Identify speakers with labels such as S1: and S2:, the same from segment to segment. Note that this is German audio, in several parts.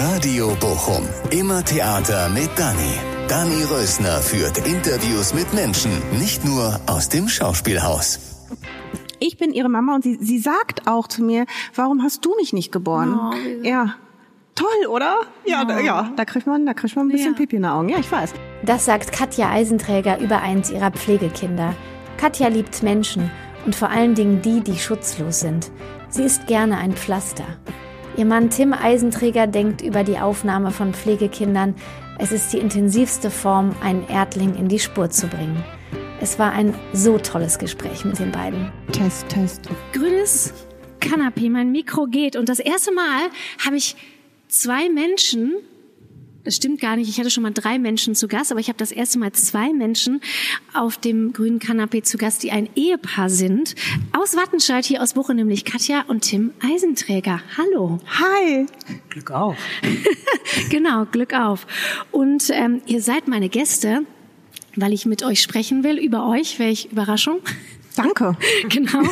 S1: Radio Bochum. Immer Theater mit Dani. Dani Rösner führt Interviews mit Menschen, nicht nur aus dem Schauspielhaus.
S2: Ich bin ihre Mama und sie, sie sagt auch zu mir, warum hast du mich nicht geboren?
S3: Oh,
S2: ja. Toll, oder? Ja, da, ja, da kriegt man, da kriegt man ein bisschen
S3: Ja.
S2: Pipi in den Augen. Ja, ich weiß.
S4: Das sagt Katja Eisenträger über eins ihrer Pflegekinder. Katja liebt Menschen und vor allen Dingen die, die schutzlos sind. Sie ist gerne ein Pflaster. Ihr Mann Tim Eisenträger denkt über die Aufnahme von Pflegekindern, es ist die intensivste Form, einen Erdling in die Spur zu bringen. Es war ein so tolles Gespräch mit den beiden.
S2: Test, Test.
S3: grünes Kanapee, mein Mikro geht. Und das erste Mal habe ich zwei Menschen, das stimmt gar nicht, ich hatte schon mal drei Menschen zu Gast, aber ich habe das erste Mal zwei Menschen auf dem grünen Kanapee zu Gast, die ein Ehepaar sind. Aus Wattenscheid, hier aus Bochum, nämlich Katja und Tim Eisenträger. Hallo.
S2: Hi.
S5: Glück auf.
S3: Genau, Glück auf. Und ähm, ihr seid meine Gäste, weil ich mit euch sprechen will über euch. Welche Überraschung.
S2: Danke.
S3: Genau.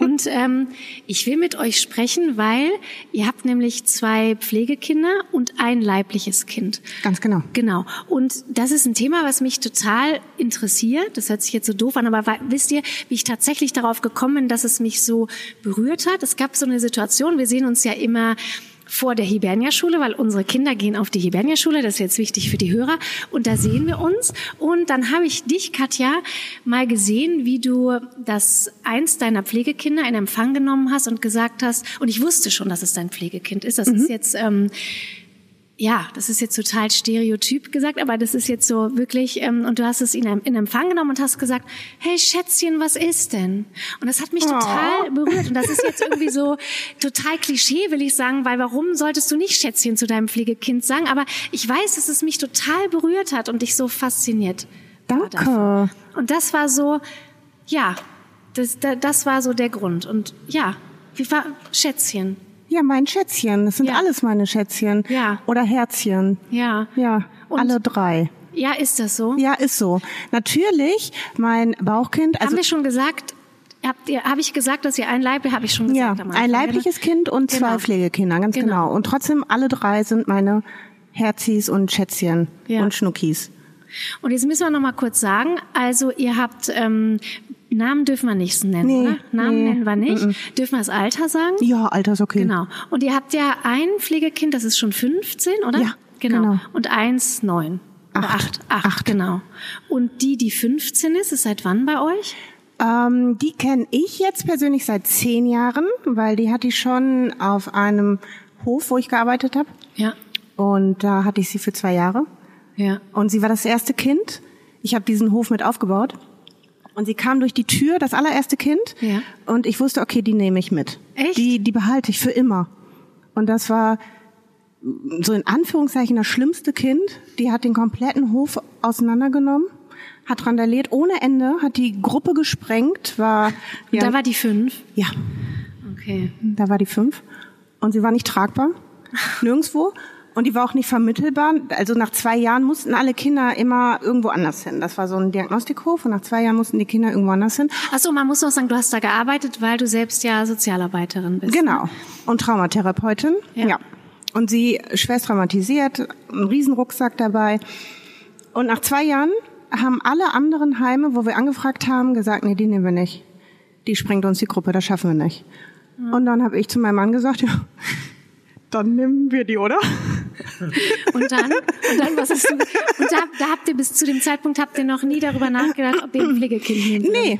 S3: Und ähm, ich will mit euch sprechen, weil ihr habt nämlich zwei Pflegekinder und ein leibliches Kind.
S2: Ganz genau.
S3: Genau. Und das ist ein Thema, was mich total interessiert. Das hört sich jetzt so doof an, aber wisst ihr, wie ich tatsächlich darauf gekommen bin, dass es mich so berührt hat? Es gab so eine Situation, wir sehen uns ja immer vor der Hibernia-Schule, weil unsere Kinder gehen auf die Hibernia-Schule, das ist jetzt wichtig für die Hörer. Und da sehen wir uns. Und dann habe ich dich, Katja, mal gesehen, wie du das eins deiner Pflegekinder in Empfang genommen hast und gesagt hast, und ich wusste schon, dass es dein Pflegekind ist. Das ist jetzt ähm, ja, das ist jetzt total stereotyp gesagt, aber das ist jetzt so wirklich, ähm, und du hast es in, in Empfang genommen und hast gesagt, hey Schätzchen, was ist denn? Und das hat mich total berührt. Und das ist jetzt irgendwie so total Klischee, will ich sagen, weil warum solltest du nicht Schätzchen zu deinem Pflegekind sagen? Aber ich weiß, dass es mich total berührt hat und dich so fasziniert.
S2: Danke.
S3: Und das war so, ja, das, da- das war so der Grund. Und ja, wie war Schätzchen?
S2: Ja, mein Schätzchen. Das sind
S3: Ja.
S2: alles meine Schätzchen.
S3: Ja.
S2: Oder Herzchen.
S3: Ja.
S2: Ja,
S3: Und-
S2: alle drei.
S3: Ja, ist das so?
S2: Ja, ist so. Natürlich, mein Bauchkind, also
S3: haben wir schon gesagt, habt ihr, habe ich gesagt, dass ihr ein Leib, habe ich schon
S2: ja,
S3: gesagt Anfang,
S2: ein leibliches Kind und zwei
S3: Genau.
S2: Pflegekinder, ganz genau.
S3: Genau.
S2: Und trotzdem alle drei sind meine Herzis und Schätzchen
S3: Ja.
S2: und Schnuckis.
S3: Und jetzt müssen wir noch mal kurz sagen, also ihr habt ähm, Namen dürfen wir nicht nennen,
S2: Nee,
S3: oder? Namen
S2: nee,
S3: nennen wir nicht. Dürfen wir das Alter sagen?
S2: Ja, Alter ist okay.
S3: Genau. Und ihr habt ja ein Pflegekind, das ist schon 15, oder?
S2: Ja, genau.
S3: Und eins neun.
S2: Acht.
S3: Acht. Acht, genau. Und die, die 15 ist, ist seit wann bei euch?
S2: Ähm, die kenne ich jetzt persönlich seit zehn Jahren, weil die hatte ich schon auf einem Hof, wo ich gearbeitet habe.
S3: Ja.
S2: Und da hatte ich sie für zwei Jahre.
S3: Ja.
S2: Und sie war das erste Kind. Ich habe diesen Hof mit aufgebaut. Und sie kam durch die Tür, das allererste Kind.
S3: Ja.
S2: Und ich wusste, okay, die nehme ich mit.
S3: Echt?
S2: Die, die behalte ich für immer. Und das war so in Anführungszeichen das schlimmste Kind. Die hat den kompletten Hof auseinandergenommen, hat randaliert ohne Ende, hat die Gruppe gesprengt, war,
S3: Und
S2: ja,
S3: da war die fünf.
S2: ja,
S3: Okay.
S2: da war die fünf. Und sie war nicht tragbar. Nirgendwo. Und die war auch nicht vermittelbar. Also nach zwei Jahren mussten alle Kinder immer irgendwo anders hin. Das war so ein Diagnostikhof und nach zwei Jahren mussten die Kinder irgendwo anders hin.
S3: Ach so, man muss noch sagen, du hast da gearbeitet, weil du selbst ja Sozialarbeiterin bist.
S2: Genau. Und Traumatherapeutin.
S3: Ja.
S2: Und sie schwerst traumatisiert, ein Riesenrucksack dabei. Und nach zwei Jahren haben alle anderen Heime, wo wir angefragt haben, gesagt, nee, die nehmen wir nicht. Die sprengt uns die Gruppe, das schaffen wir nicht. Und dann habe ich zu meinem Mann gesagt, ja, dann nehmen wir die, oder?
S3: Und dann, und dann, was hast du, und da, da habt ihr bis zu dem Zeitpunkt, habt ihr noch nie darüber nachgedacht, ob ihr ein Pflegekind nehmt?
S2: Nee,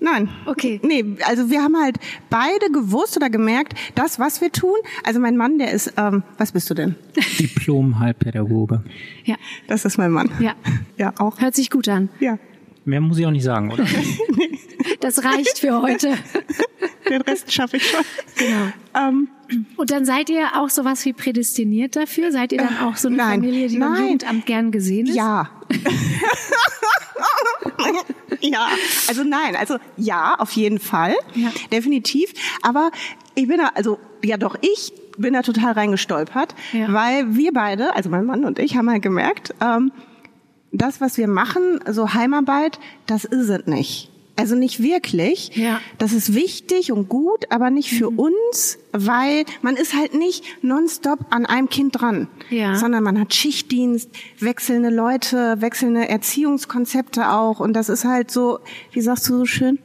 S2: nein.
S3: Okay.
S2: Nee, also wir haben halt beide gewusst oder gemerkt, das, was wir tun, also mein Mann, der ist, ähm, was bist du denn?
S5: Diplom-Heilpädagoge.
S3: Ja,
S2: Das ist mein Mann.
S3: ja.
S2: Ja, auch.
S3: Hört sich gut an.
S2: Ja.
S5: Mehr muss ich auch nicht sagen, oder?
S3: Das reicht für heute.
S2: Den Rest schaffe ich schon.
S3: Genau.
S2: Ähm,
S3: Und dann seid ihr auch sowas wie prädestiniert dafür? Seid ihr dann auch so eine
S2: Nein.
S3: Familie, die
S2: Nein.
S3: Jugendamt gern gesehen ist?
S2: ja. ja, also nein, also ja, auf jeden Fall,
S3: Ja.
S2: definitiv. Aber ich bin da, also ja doch, ich bin da total reingestolpert,
S3: Ja.
S2: weil wir beide, also mein Mann und ich, haben halt gemerkt, ähm, das, was wir machen, so Heimarbeit, das ist es nicht. Also nicht wirklich.
S3: Ja.
S2: Das ist wichtig und gut, aber nicht für
S3: Mhm.
S2: uns, weil man ist halt nicht nonstop an einem Kind dran,
S3: Ja.
S2: sondern man hat Schichtdienst, wechselnde Leute, wechselnde Erziehungskonzepte auch und das ist halt so, wie sagst du so schön?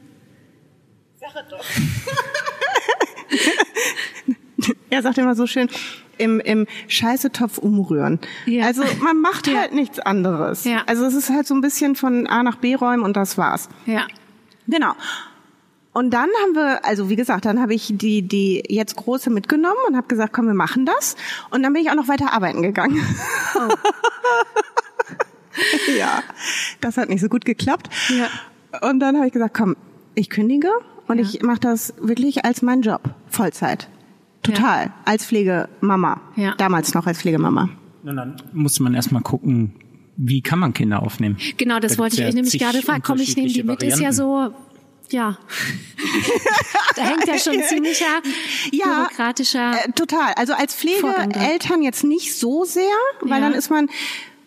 S2: er sagt immer so schön, im, im Scheißetopf umrühren.
S3: Ja.
S2: Also man macht
S3: Ja.
S2: halt nichts anderes.
S3: Ja.
S2: Also es ist halt so ein bisschen von A nach B räumen und das war's.
S3: Ja.
S2: Genau. Und dann haben wir, also wie gesagt, dann habe ich die die jetzt große mitgenommen und habe gesagt, komm, wir machen das. Und dann bin ich auch noch weiter arbeiten gegangen.
S3: Oh.
S2: ja, das hat nicht so gut geklappt.
S3: Ja.
S2: Und dann habe ich gesagt, komm, ich kündige und
S3: Ja.
S2: ich mache das wirklich als meinen Job, Vollzeit. Total, als Pflegemama.
S3: Ja.
S2: Damals noch als Pflegemama.
S5: Und dann muss man erstmal gucken, wie kann man Kinder aufnehmen.
S3: Genau, das
S5: Da
S3: wollte ich
S5: gibt's
S3: euch
S5: ja
S3: nämlich gerade fragen. Komm, ich nehme die mit.
S5: unterschiedliche
S3: Ist ja so, ja. da hängt ja schon ziemlicher
S2: Ja,
S3: bürokratischer.
S2: Äh, total. Also als. Pflegeeltern jetzt nicht so sehr, weil
S3: Ja.
S2: dann ist man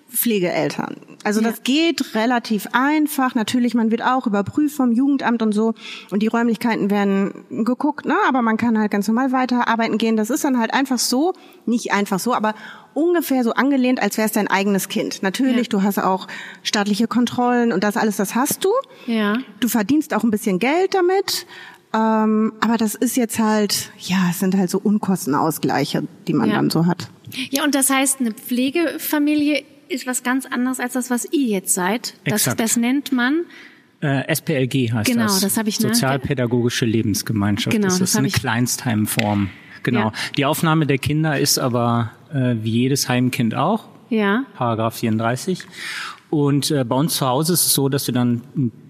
S2: Pflegeeltern. Also
S3: Ja.
S2: das geht relativ einfach. Natürlich, man wird auch überprüft vom Jugendamt und so. Und die Räumlichkeiten werden geguckt, ne? aber man kann halt ganz normal weiterarbeiten gehen. Das ist dann halt einfach so, nicht einfach so, aber ungefähr so angelehnt, als wäre es dein eigenes Kind. Natürlich,
S3: Ja.
S2: du hast auch staatliche Kontrollen und das alles, das hast du.
S3: ja.
S2: Du verdienst auch ein bisschen Geld damit. Ähm, aber das ist jetzt halt, ja, es sind halt so Unkostenausgleiche, die man
S3: Ja.
S2: dann so hat.
S3: Ja, und das heißt, eine Pflegefamilie ist was ganz anderes als das, was ihr jetzt seid. Das,
S5: Exakt.
S3: das nennt man.
S5: Äh, SPLG heißt
S3: Genau,
S5: das.
S3: das habe ich, ne?
S5: Sozialpädagogische Lebensgemeinschaft.
S3: Genau,
S5: das
S3: das
S5: ist eine Kleinstheimform. Genau.
S3: Ja.
S5: Die Aufnahme der Kinder ist aber äh, wie jedes Heimkind auch.
S3: Ja.
S5: Paragraph 34. Und äh, bei uns zu Hause ist es so, dass wir dann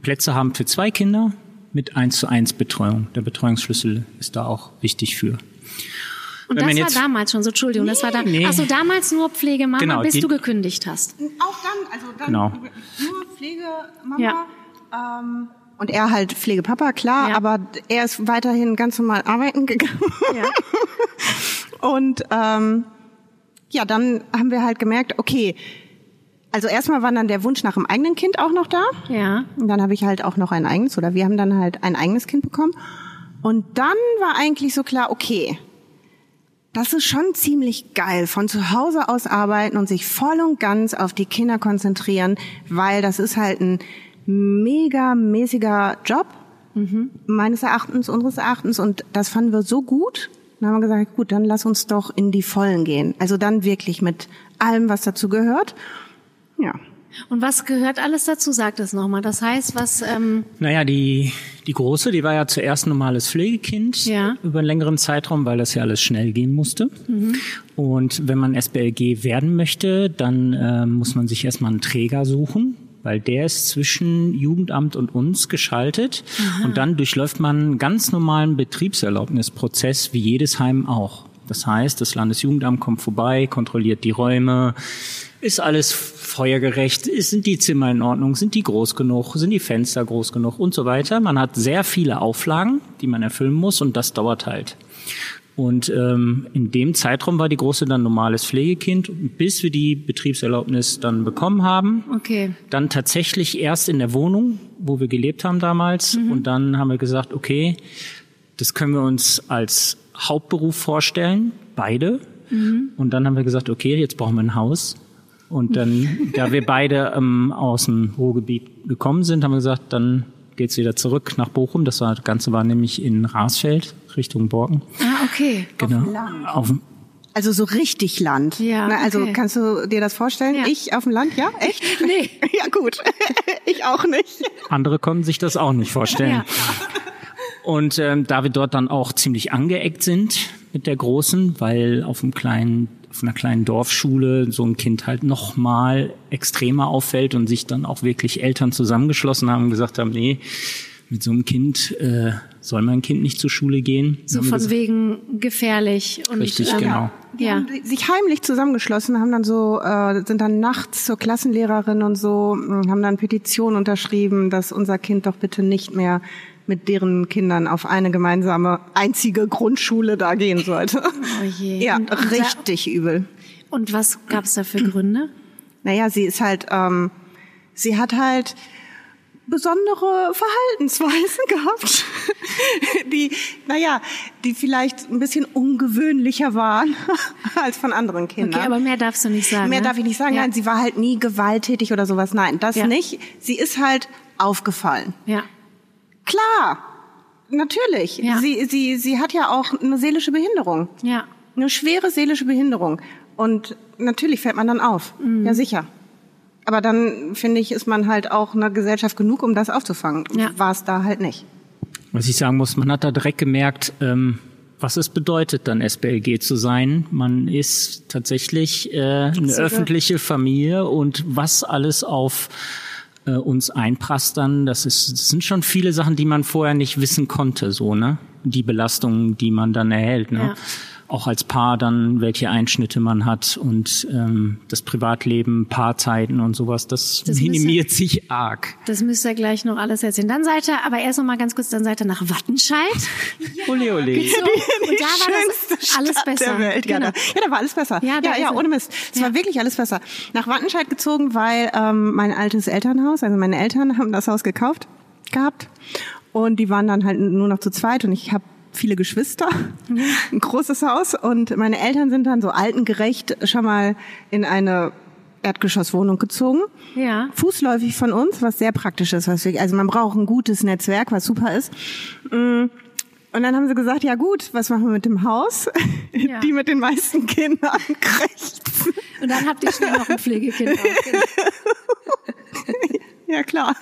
S5: Plätze haben für zwei Kinder mit 1 zu 1 Betreuung. Der Betreuungsschlüssel ist da auch wichtig für.
S3: Und das
S5: jetzt-
S3: war damals schon so, Entschuldigung, das war da.
S5: Nee.
S3: Ach so, damals nur Pflegemama,
S5: Genau,
S3: bis
S5: die-
S3: du gekündigt hast.
S2: Auch dann, also dann
S5: Genau.
S2: nur Pflegemama.
S3: Ja.
S2: Ähm, und er halt Pflegepapa, klar,
S3: Ja.
S2: aber er ist weiterhin ganz normal arbeiten gegangen.
S3: Ja.
S2: Und ähm, ja, dann haben wir halt gemerkt, okay, also erstmal war dann der Wunsch nach einem eigenen Kind auch noch da.
S3: Ja.
S2: Und dann habe ich halt auch noch ein eigenes oder wir haben dann halt ein eigenes Kind bekommen. Und dann war eigentlich so klar, okay, das ist schon ziemlich geil, von zu Hause aus arbeiten und sich voll und ganz auf die Kinder konzentrieren, weil das ist halt ein mega mäßiger Job, meines Erachtens, unseres Erachtens. Und das fanden wir so gut. Dann haben wir gesagt, gut, dann lass uns doch in die Vollen gehen. Also dann wirklich mit allem, was dazu gehört. Ja.
S3: Und was gehört alles dazu? Sag das nochmal. Das heißt, was, ähm,
S5: Naja, die, die Große, die war ja zuerst normales Pflegekind
S3: Ja.
S5: über einen längeren Zeitraum, weil das ja alles schnell gehen musste. Und wenn man SBLG werden möchte, dann äh, muss man sich erstmal einen Träger suchen, weil der ist zwischen Jugendamt und uns geschaltet. Und dann durchläuft man einen ganz normalen Betriebserlaubnisprozess, wie jedes Heim auch. Das heißt, das Landesjugendamt kommt vorbei, kontrolliert die Räume, ist alles feuergerecht, sind die Zimmer in Ordnung, sind die groß genug, sind die Fenster groß genug und so weiter. Man hat sehr viele Auflagen, die man erfüllen muss und das dauert halt. Und ähm, in dem Zeitraum war die Große dann normales Pflegekind, bis wir die Betriebserlaubnis dann bekommen haben.
S3: okay.
S5: Dann tatsächlich erst in der Wohnung, wo wir gelebt haben damals. Und dann haben wir gesagt, okay, das können wir uns als Hauptberuf vorstellen, beide. Und dann haben wir gesagt, okay, jetzt brauchen wir ein Haus. Und dann, da wir beide ähm, aus dem Ruhrgebiet gekommen sind, haben wir gesagt, dann geht's wieder zurück nach Bochum. Das, war, das Ganze war nämlich in Rasfeld, Richtung Borken.
S3: Ah, okay.
S5: Genau. Auf,
S2: Also so richtig Land.
S3: Ja,
S2: Na, also
S3: okay.
S2: kannst du dir das vorstellen?
S3: Ja.
S2: Ich auf dem Land, ja? Echt?
S3: Nee.
S2: ja, gut. ich auch nicht.
S5: andere konnten sich das auch nicht vorstellen.
S3: Ja.
S5: Und ähm, da wir dort dann auch ziemlich angeeckt sind mit der Großen, weil auf einem kleinen, auf einer kleinen Dorfschule so ein Kind halt noch mal extremer auffällt und sich dann auch wirklich Eltern zusammengeschlossen haben und gesagt haben, nee, mit so einem Kind äh, soll mein Kind nicht zur Schule gehen.
S3: So von
S5: gesagt,
S3: wegen gefährlich und
S5: Richtig,
S3: ähm,
S5: genau.
S3: Ja.
S2: sich heimlich zusammengeschlossen, haben dann so, äh, sind dann nachts zur Klassenlehrerin und so, mh, haben dann Petition unterschrieben, dass unser Kind doch bitte nicht mehr mit deren Kindern auf eine gemeinsame einzige Grundschule da gehen sollte.
S3: Oh je.
S2: Ja,
S3: Und- und-
S2: richtig übel.
S3: Und was gab es da für Gründe?
S2: Naja, sie ist halt, ähm, sie hat halt besondere Verhaltensweisen gehabt, die, naja, die vielleicht ein bisschen ungewöhnlicher waren als von anderen Kindern.
S3: Okay, aber mehr darfst du nicht sagen.
S2: Mehr
S3: ne?
S2: darf ich nicht sagen.
S3: Ja.
S2: Nein, sie war halt nie gewalttätig oder sowas. Nein, das
S3: Ja.
S2: nicht. Sie ist halt aufgefallen.
S3: Ja.
S2: Klar, natürlich.
S3: Ja.
S2: Sie, sie, sie hat ja auch eine seelische Behinderung.
S3: Ja.
S2: Eine schwere seelische Behinderung. Und natürlich fällt man dann auf.
S3: Mhm.
S2: Ja, sicher. Aber dann, finde ich, ist man halt auch einer Gesellschaft genug, um das aufzufangen.
S3: Ja.
S2: War es da halt nicht.
S5: Was ich sagen muss, man hat da direkt gemerkt, ähm, was es bedeutet, dann SBLG zu sein. Man ist tatsächlich äh, eine öffentliche Familie und was alles auf äh, uns einprasst dann, das, ist, das sind schon viele Sachen, die man vorher nicht wissen konnte, so, ne? Die Belastungen, die man dann erhält, ne?
S3: Ja.
S5: Auch als Paar dann, welche Einschnitte man hat und ähm, das Privatleben, Paarzeiten und sowas, das,
S3: Das müsste-
S5: minimiert sich arg.
S3: Das müsst ihr gleich noch alles erzählen. Dann seid ihr, aber erst noch mal ganz kurz, dann seid ihr nach Wattenscheid.
S5: Ole, ole.
S3: So, und da war das alles
S2: Stadt
S3: besser.
S2: der Welt. Ja,
S3: Genau.
S2: da, ja, da war alles besser.
S3: Ja,
S2: Ja, ja, ohne Mist. Es
S3: Ja.
S2: war wirklich alles besser. Nach Wattenscheid gezogen, weil ähm, mein altes Elternhaus, also meine Eltern haben das Haus gekauft gehabt und die waren dann halt nur noch zu zweit und ich habe viele Geschwister, ein großes Haus und meine Eltern sind dann so altengerecht schon mal in eine Erdgeschosswohnung gezogen.
S3: Ja.
S2: Fußläufig von uns, was sehr praktisch ist. Was wir, also man braucht ein gutes Netzwerk, was super ist. Mm. Und dann haben sie gesagt, ja gut, was machen wir mit dem Haus?
S3: Ja.
S2: Die mit den meisten Kindern rechts.
S3: Und dann habt ihr schnell noch ein Pflegekind.
S2: Ja, klar.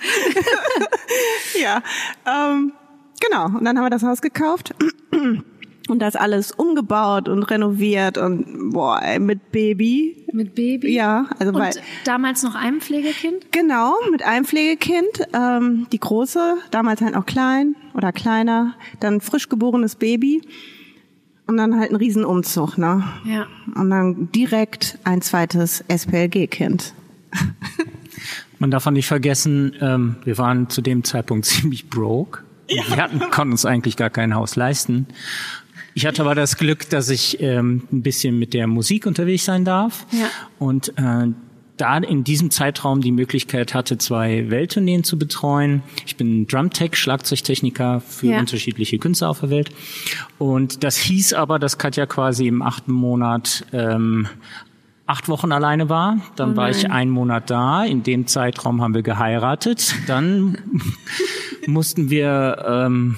S2: ja, ähm, genau. Und dann haben wir das Haus gekauft und das alles umgebaut und renoviert und boah, ey, mit Baby.
S3: Mit Baby.
S2: Ja, also weil
S3: Und damals noch einem Pflegekind?
S2: Genau, mit einem Pflegekind. Ähm, die große, damals halt noch klein oder kleiner, dann frisch geborenes Baby und dann halt ein Riesenumzug, ne?
S3: Ja.
S2: Und dann direkt ein zweites SPLG-Kind.
S5: Man darf auch nicht vergessen, ähm, wir waren zu dem Zeitpunkt ziemlich broke. Und Wir hatten, konnten uns eigentlich gar kein Haus leisten. Ich hatte aber das Glück, dass ich ähm, ein bisschen mit der Musik unterwegs sein darf
S3: Ja.
S5: und äh, da in diesem Zeitraum die Möglichkeit hatte, zwei Welttourneen zu betreuen. Ich bin Drumtech, Schlagzeugtechniker für
S3: Ja.
S5: unterschiedliche Künstler auf der Welt. Und das hieß aber, dass Katja quasi im achten Monat ähm, acht Wochen alleine war. Dann
S3: Oh
S5: war ich einen Monat da. In dem Zeitraum haben wir geheiratet. Dann mussten wir ähm,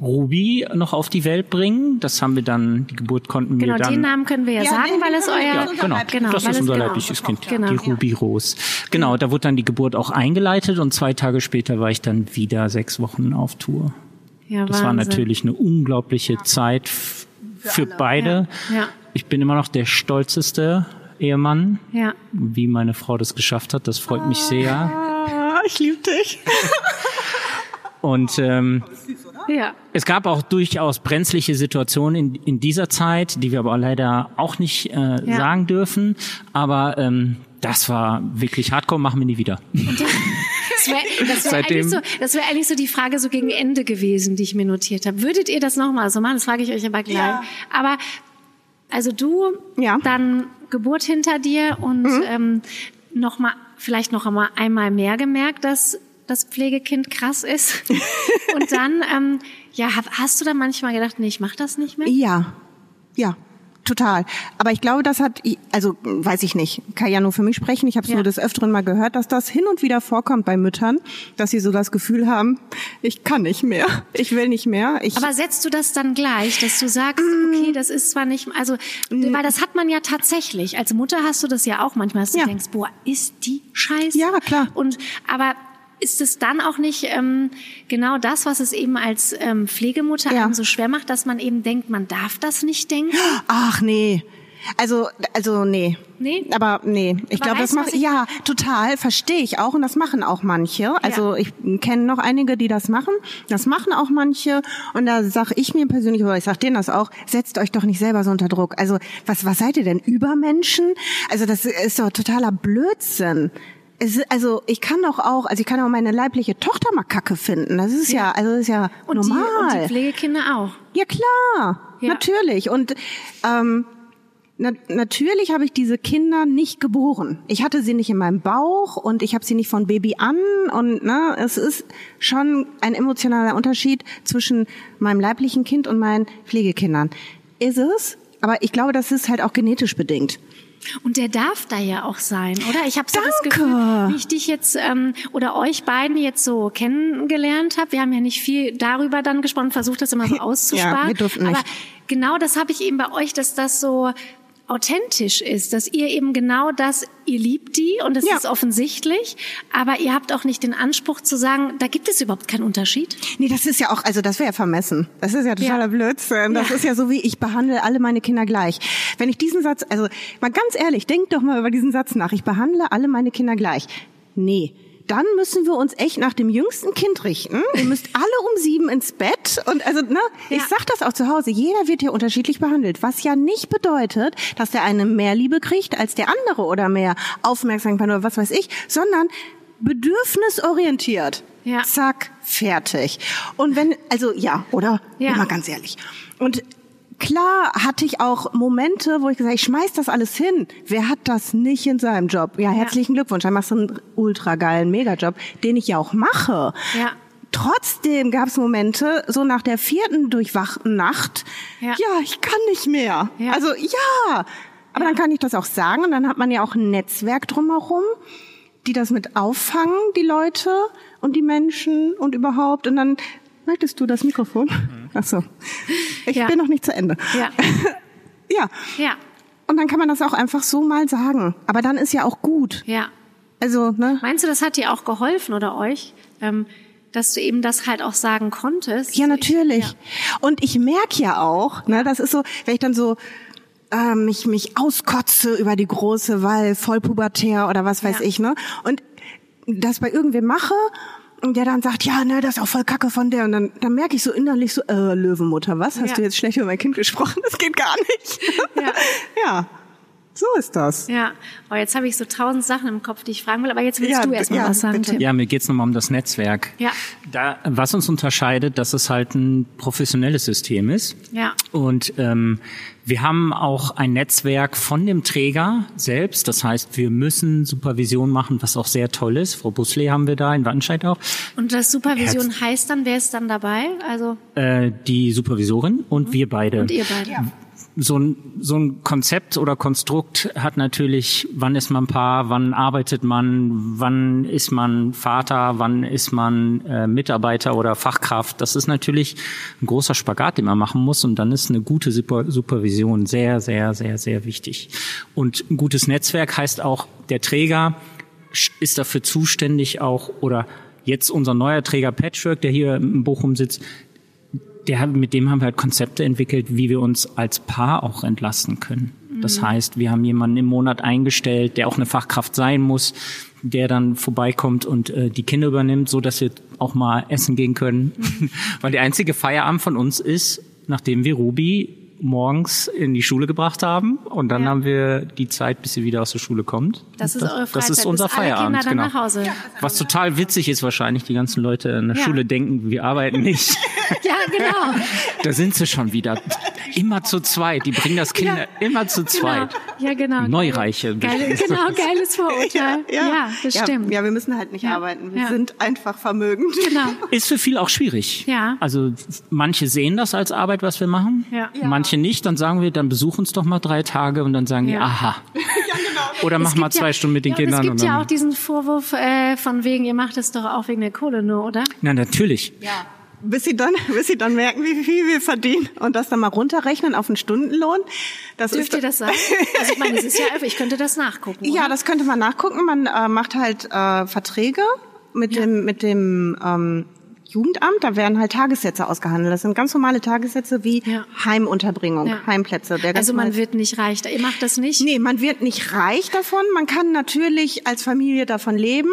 S5: Ruby noch auf die Welt bringen. Das haben wir dann, die Geburt konnten
S3: Genau,
S5: wir dann.
S3: den Namen können wir ja,
S2: Ja,
S3: sagen, weil es euer...
S2: ist
S5: Genau,
S3: genau
S5: das ist unser
S3: genau.
S5: leibliches Kind,
S3: Genau.
S5: die Ruby Rose. Genau, da wurde dann die Geburt auch eingeleitet und zwei Tage später war ich dann wieder sechs Wochen auf Tour.
S3: Ja,
S5: Das war
S3: Wahnsinn.
S5: natürlich eine unglaubliche Zeit f- für beide.
S3: Ja. Ja.
S5: Ich bin immer noch der stolzeste Ehemann,
S3: Ja.
S5: wie meine Frau das geschafft hat. Das freut mich sehr.
S2: Ah, ich liebe dich.
S5: Und ähm,
S3: Ja.
S5: es gab auch durchaus brenzliche Situationen in, in dieser Zeit, die wir aber leider auch nicht äh, sagen dürfen. Aber ähm, das war wirklich hardcore, machen wir nie wieder.
S3: Das wäre das wär eigentlich, so, das wär eigentlich so die Frage so gegen Ende gewesen, die ich mir notiert habe. Würdet ihr das nochmal so machen? Das frage ich euch aber gleich.
S2: Ja.
S3: Aber also du,
S2: Ja.
S3: dann Geburt hinter dir und
S2: Mhm.
S3: ähm, noch mal, vielleicht noch einmal, einmal mehr gemerkt, dass das Pflegekind krass ist. und dann, ähm, ja, hast du dann manchmal gedacht, nee, ich mach das nicht mehr?
S2: Ja, ja, total. Aber ich glaube, das hat, also weiß ich nicht, kann ja nur für mich sprechen. Ich habe es
S3: Ja.
S2: nur des Öfteren mal gehört, dass das hin und wieder vorkommt bei Müttern, dass sie so das Gefühl haben, ich kann nicht mehr, ich will nicht mehr. Ich,
S3: Aber setzt du das dann gleich, dass du sagst, okay, das ist zwar nicht, also, weil das hat man ja tatsächlich. Als Mutter hast du das ja auch manchmal, dass du
S2: Ja.
S3: denkst, boah, ist die scheiße.
S2: Ja, klar.
S3: Und, aber ist es dann auch nicht ähm, genau das, was es eben als ähm, Pflegemutter
S2: Ja.
S3: so schwer macht, dass man eben denkt, man darf das nicht denken?
S2: ach nee. Also, also nee.
S3: Nee?
S2: Aber nee, ich glaube, das macht ja total, verstehe ich auch und das machen auch manche. Also ich kenne noch einige, die das machen. Das machen auch manche und da sag ich mir persönlich oder ich sag denen das auch, setzt euch doch nicht selber so unter Druck. Also was was seid ihr denn Übermenschen? Also das ist doch totaler Blödsinn. Es ist, also ich kann doch auch, also ich kann auch meine leibliche Tochter mal Kacke finden. Das ist ja, also das ist ja
S3: Und die,
S2: normal.
S3: und die Pflegekinder auch.
S2: Ja klar,
S3: Ja.
S2: natürlich. Und ähm, Na, natürlich habe ich diese Kinder nicht geboren. Ich hatte sie nicht in meinem Bauch und ich habe sie nicht von Baby an und ne, es ist schon ein emotionaler Unterschied zwischen meinem leiblichen Kind und meinen Pflegekindern. Ist es? Aber ich glaube, das ist halt auch genetisch bedingt.
S3: Und der darf da ja auch sein, oder? Ich habe so das. Gefühl, wie ich dich jetzt ähm, oder euch beiden jetzt so kennengelernt habe. Wir haben ja nicht viel darüber dann gesprochen, versucht das immer so auszusparen.
S2: Ja, wir durften nicht.
S3: Aber genau das habe ich eben bei euch, dass das so authentisch ist, dass ihr eben genau das, ihr liebt die und das
S2: Ja.
S3: ist offensichtlich, aber ihr habt auch nicht den Anspruch zu sagen, da gibt es überhaupt keinen Unterschied.
S2: Nee, das ist ja auch, also das wäre ja vermessen. Das ist ja totaler
S3: Ja.
S2: Blödsinn. Das
S3: Ja.
S2: ist ja so wie, ich behandle alle meine Kinder gleich. Wenn ich diesen Satz, also mal ganz ehrlich, denkt doch mal über diesen Satz nach. Ich behandle alle meine Kinder gleich. Nee. Dann müssen wir uns echt nach dem jüngsten Kind richten. Ihr müsst alle um sieben ins Bett. Und also, ne, ich
S3: Ja.
S2: sag das auch zu Hause. Jeder wird hier unterschiedlich behandelt. Was ja nicht bedeutet, dass der eine mehr Liebe kriegt als der andere oder mehr Aufmerksamkeit oder was weiß ich, sondern bedürfnisorientiert.
S3: Ja.
S2: Zack, fertig. Und wenn, also ja, oder?
S3: Ja.
S2: Immer ganz ehrlich. Und klar hatte ich auch Momente, wo ich gesagt habe, ich schmeiß das alles hin. Wer hat das nicht in seinem Job? Ja, herzlichen Glückwunsch. Dann machst du einen ultra geilen Megajob, den ich ja auch mache.
S3: Ja.
S2: Trotzdem gab es Momente, so nach der vierten durchwachten Nacht,
S3: Ja.
S2: ja, ich kann nicht mehr.
S3: Ja.
S2: Also ja, aber dann kann ich das auch sagen und dann hat man ja auch ein Netzwerk drumherum, die das mit auffangen, die Leute und die Menschen und überhaupt. Und dann möchtest du das Mikrofon? Ach so, ich
S3: Ja.
S2: bin noch nicht zu Ende.
S3: Ja.
S2: Ja,
S3: Ja.
S2: und dann kann man das auch einfach so mal sagen. Aber dann ist ja auch gut.
S3: Ja.
S2: Also, ne?
S3: Meinst du, das hat dir auch geholfen oder euch, ähm, dass du eben das halt auch sagen konntest?
S2: Ja, natürlich.
S3: Ich,
S2: Und ich merke ja auch, ne, das ist so, wenn ich dann so äh, mich mich auskotze über die große Wahl, vollpubertär oder was weiß
S3: Ja.
S2: ich, ne? Und das bei irgendwem mache der dann sagt, ja, ne, das ist auch voll Kacke von der und dann dann merke ich so innerlich so, äh, Löwenmutter, was? Hast
S3: Ja.
S2: du jetzt schlecht über mein Kind gesprochen? Das geht gar nicht.
S3: Ja.
S2: ja. So ist das.
S3: Ja, aber jetzt habe ich so tausend Sachen im Kopf, die ich fragen will, aber jetzt willst
S2: Ja,
S3: du erstmal
S2: ja,
S3: was sagen,
S2: bitte.
S3: Tim.
S5: Ja, mir geht's nochmal um das Netzwerk.
S3: Ja.
S5: Da, was uns unterscheidet, dass es halt ein professionelles System ist.
S3: Ja.
S5: Und ähm, wir haben auch ein Netzwerk von dem Träger selbst. Das heißt, wir müssen Supervision machen, was auch sehr toll ist. Frau Busle haben wir da in Wattenscheid auch.
S3: Und das Supervision heißt dann, wer ist dann dabei? Also
S5: Äh, die Supervisorin und wir beide.
S3: und ihr beide.
S5: So ein, so ein Konzept oder Konstrukt hat natürlich, wann ist man Paar, wann arbeitet man, wann ist man Vater, wann ist man äh, Mitarbeiter oder Fachkraft. Das ist natürlich ein großer Spagat, den man machen muss und dann ist eine gute Super Supervision sehr, sehr, sehr, sehr wichtig. Und ein gutes Netzwerk heißt auch, der Träger ist dafür zuständig auch oder jetzt unser neuer Träger Patchwork, der hier in Bochum sitzt, der, mit dem haben wir halt Konzepte entwickelt, wie wir uns als Paar auch entlasten können. Das heißt, wir haben jemanden im Monat eingestellt, der auch eine Fachkraft sein muss, der dann vorbeikommt und äh, die Kinder übernimmt, so dass wir auch mal essen gehen können. Weil der einzige Feierabend von uns ist, nachdem wir Ruby morgens in die Schule gebracht haben und dann
S3: Ja.
S5: haben wir die Zeit, bis sie wieder aus der Schule kommt.
S3: Das ist eure
S5: Das
S3: Freizeit,
S5: ist unser
S3: bis alle
S5: Feierabend,
S3: Kinder dann
S5: genau.
S3: nach Hause.
S5: Was total witzig ist wahrscheinlich, die ganzen Leute in der
S3: Ja.
S5: Schule denken, wir arbeiten nicht.
S3: Ja, genau.
S5: Da sind sie schon wieder. Immer zu zweit. Die bringen das Kind
S3: Ja.
S5: immer zu zweit.
S3: Ja, genau.
S5: Neureiche.
S3: Geile, genau, geiles Vorurteil. Ja, das
S2: ja,
S3: stimmt.
S2: Ja, wir müssen halt nicht
S3: Ja.
S2: arbeiten. Wir
S3: Ja.
S2: sind einfach vermögend.
S3: Genau.
S5: Ist für viele auch schwierig.
S3: Ja.
S5: Also manche sehen das als Arbeit, was wir machen.
S3: Ja. Ja.
S5: Manche nicht. Dann sagen wir, dann besuch uns doch mal drei Tage und dann sagen die,
S3: Ja.
S5: aha. Oder mach mal zwei
S3: ja,
S5: Stunden mit den
S3: ja,
S5: Kindern.
S3: Es gibt
S5: und dann,
S3: ja auch diesen Vorwurf äh, von wegen, ihr macht es doch auch wegen der Kohle nur, oder?
S5: Na, natürlich.
S2: bis sie dann, bis sie dann merken, wie viel wir verdienen und das dann mal runterrechnen auf einen Stundenlohn. Das
S3: Dürft
S2: ist,
S3: ihr das sagen? Also ich meine, es ist ja einfach, ich könnte das nachgucken.
S2: Ja,
S3: oder?
S2: das könnte man nachgucken. Man äh, macht halt äh, Verträge mit dem mit dem ähm, Jugendamt. Da werden halt Tagessätze ausgehandelt. Das sind ganz normale Tagessätze wie
S3: Ja.
S2: Heimunterbringung,
S3: Ja.
S2: Heimplätze.
S3: Also man wird nicht reich. Ihr macht das nicht?
S2: Nee, man wird nicht reich davon. Man kann natürlich als Familie davon leben.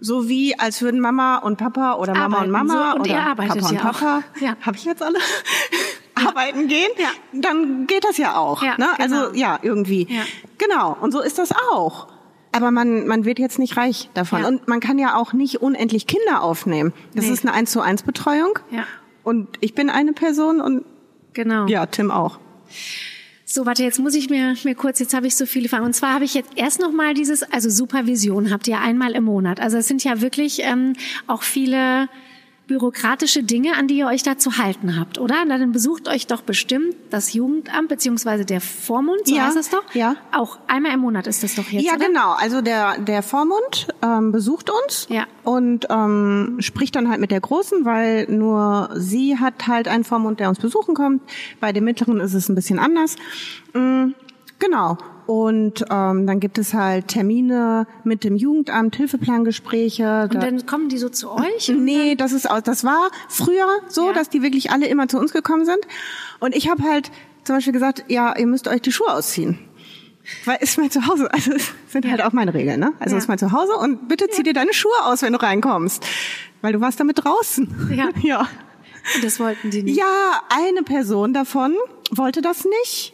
S2: So wie als würden Mama und Papa oder Mama
S3: Arbeiten
S2: und Mama
S3: so. Und
S2: oder Papa und
S3: ja auch.
S2: Papa.
S3: Ja.
S2: Habe ich jetzt alle? Arbeiten gehen,
S3: Ja.
S2: dann geht das ja auch.
S3: Ja,
S2: ne?
S3: genau.
S2: Also ja, irgendwie.
S3: Ja.
S2: Genau. Und so ist das auch. Aber man, man wird jetzt nicht reich davon.
S3: Ja.
S2: Und man kann ja auch nicht unendlich Kinder aufnehmen. Das
S3: Nee.
S2: ist eine 1 zu 1 Betreuung.
S3: Ja.
S2: Und ich bin eine Person und
S3: Genau.
S2: ja, Tim auch.
S3: So, warte, jetzt muss ich mir, mir kurz, jetzt habe ich so viele Fragen. Und zwar habe ich jetzt erst nochmal dieses, also Supervision habt ihr einmal im Monat. Also es sind ja wirklich ähm, auch viele bürokratische Dinge, an die ihr euch da zu halten habt, oder? Na, dann besucht euch doch bestimmt das Jugendamt beziehungsweise der Vormund, so
S2: Ja,
S3: heißt das doch?
S2: ja.
S3: Auch einmal im Monat ist das doch jetzt,
S2: Ja,
S3: oder?
S2: genau. Also der, der Vormund ähm, besucht uns
S3: Ja.
S2: und ähm, spricht dann halt mit der Großen, weil nur sie hat halt einen Vormund, der uns besuchen kommt. Bei dem Mittleren ist es ein bisschen anders. Mm, genau. Und ähm, dann gibt es halt Termine mit dem Jugendamt, Hilfeplangespräche.
S3: Und
S2: Da-
S3: dann kommen die so zu euch?
S2: Nee, das ist aus, das war früher so,
S3: Ja.
S2: dass die wirklich alle immer zu uns gekommen sind. Und ich habe halt zum Beispiel gesagt, ja, ihr müsst euch die Schuhe ausziehen. Weil ist mein Zuhause, also es sind halt auch meine Regeln, ne? Also
S3: Ja.
S2: ist mein Zuhause und bitte zieh dir deine Schuhe aus, wenn du reinkommst. Weil du warst damit draußen.
S3: Ja.
S2: ja.
S3: Und das wollten die nicht.
S2: Ja, eine Person davon wollte das nicht.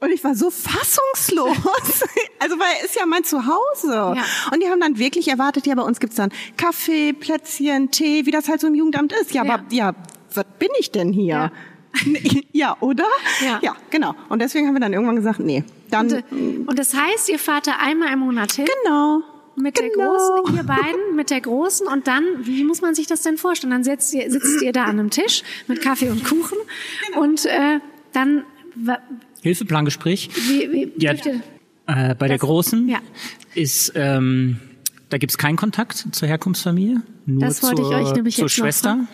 S2: Und ich war so fassungslos. also, weil ist ja mein Zuhause.
S3: Ja.
S2: Und die haben dann wirklich erwartet, ja, bei uns gibt's dann Kaffee, Plätzchen, Tee, wie das halt so im Jugendamt ist. Ja,
S3: Ja.
S2: aber, ja, was bin ich denn hier?
S3: Ja.
S2: Ja, oder?
S3: Ja.
S2: ja, genau. Und deswegen haben wir dann irgendwann gesagt, nee, dann,
S3: Und, und das heißt, ihr fahrt da einmal im Monat hin?
S2: genau.
S3: Mit der
S2: Genau.
S3: Großen, ihr beiden, mit der Großen und dann, wie muss man sich das denn vorstellen? Dann sitzt ihr, sitzt ihr da an einem Tisch mit Kaffee und Kuchen
S2: Genau.
S3: und äh, dann,
S5: Hilfeplangespräch.
S3: wie, wie
S5: Ja, äh, bei der Großen
S3: ja.
S5: ist, ähm, da gibt's keinen Kontakt zur Herkunftsfamilie, nur
S3: Das wollte ich
S5: zur, zur Schwester.
S3: fragen.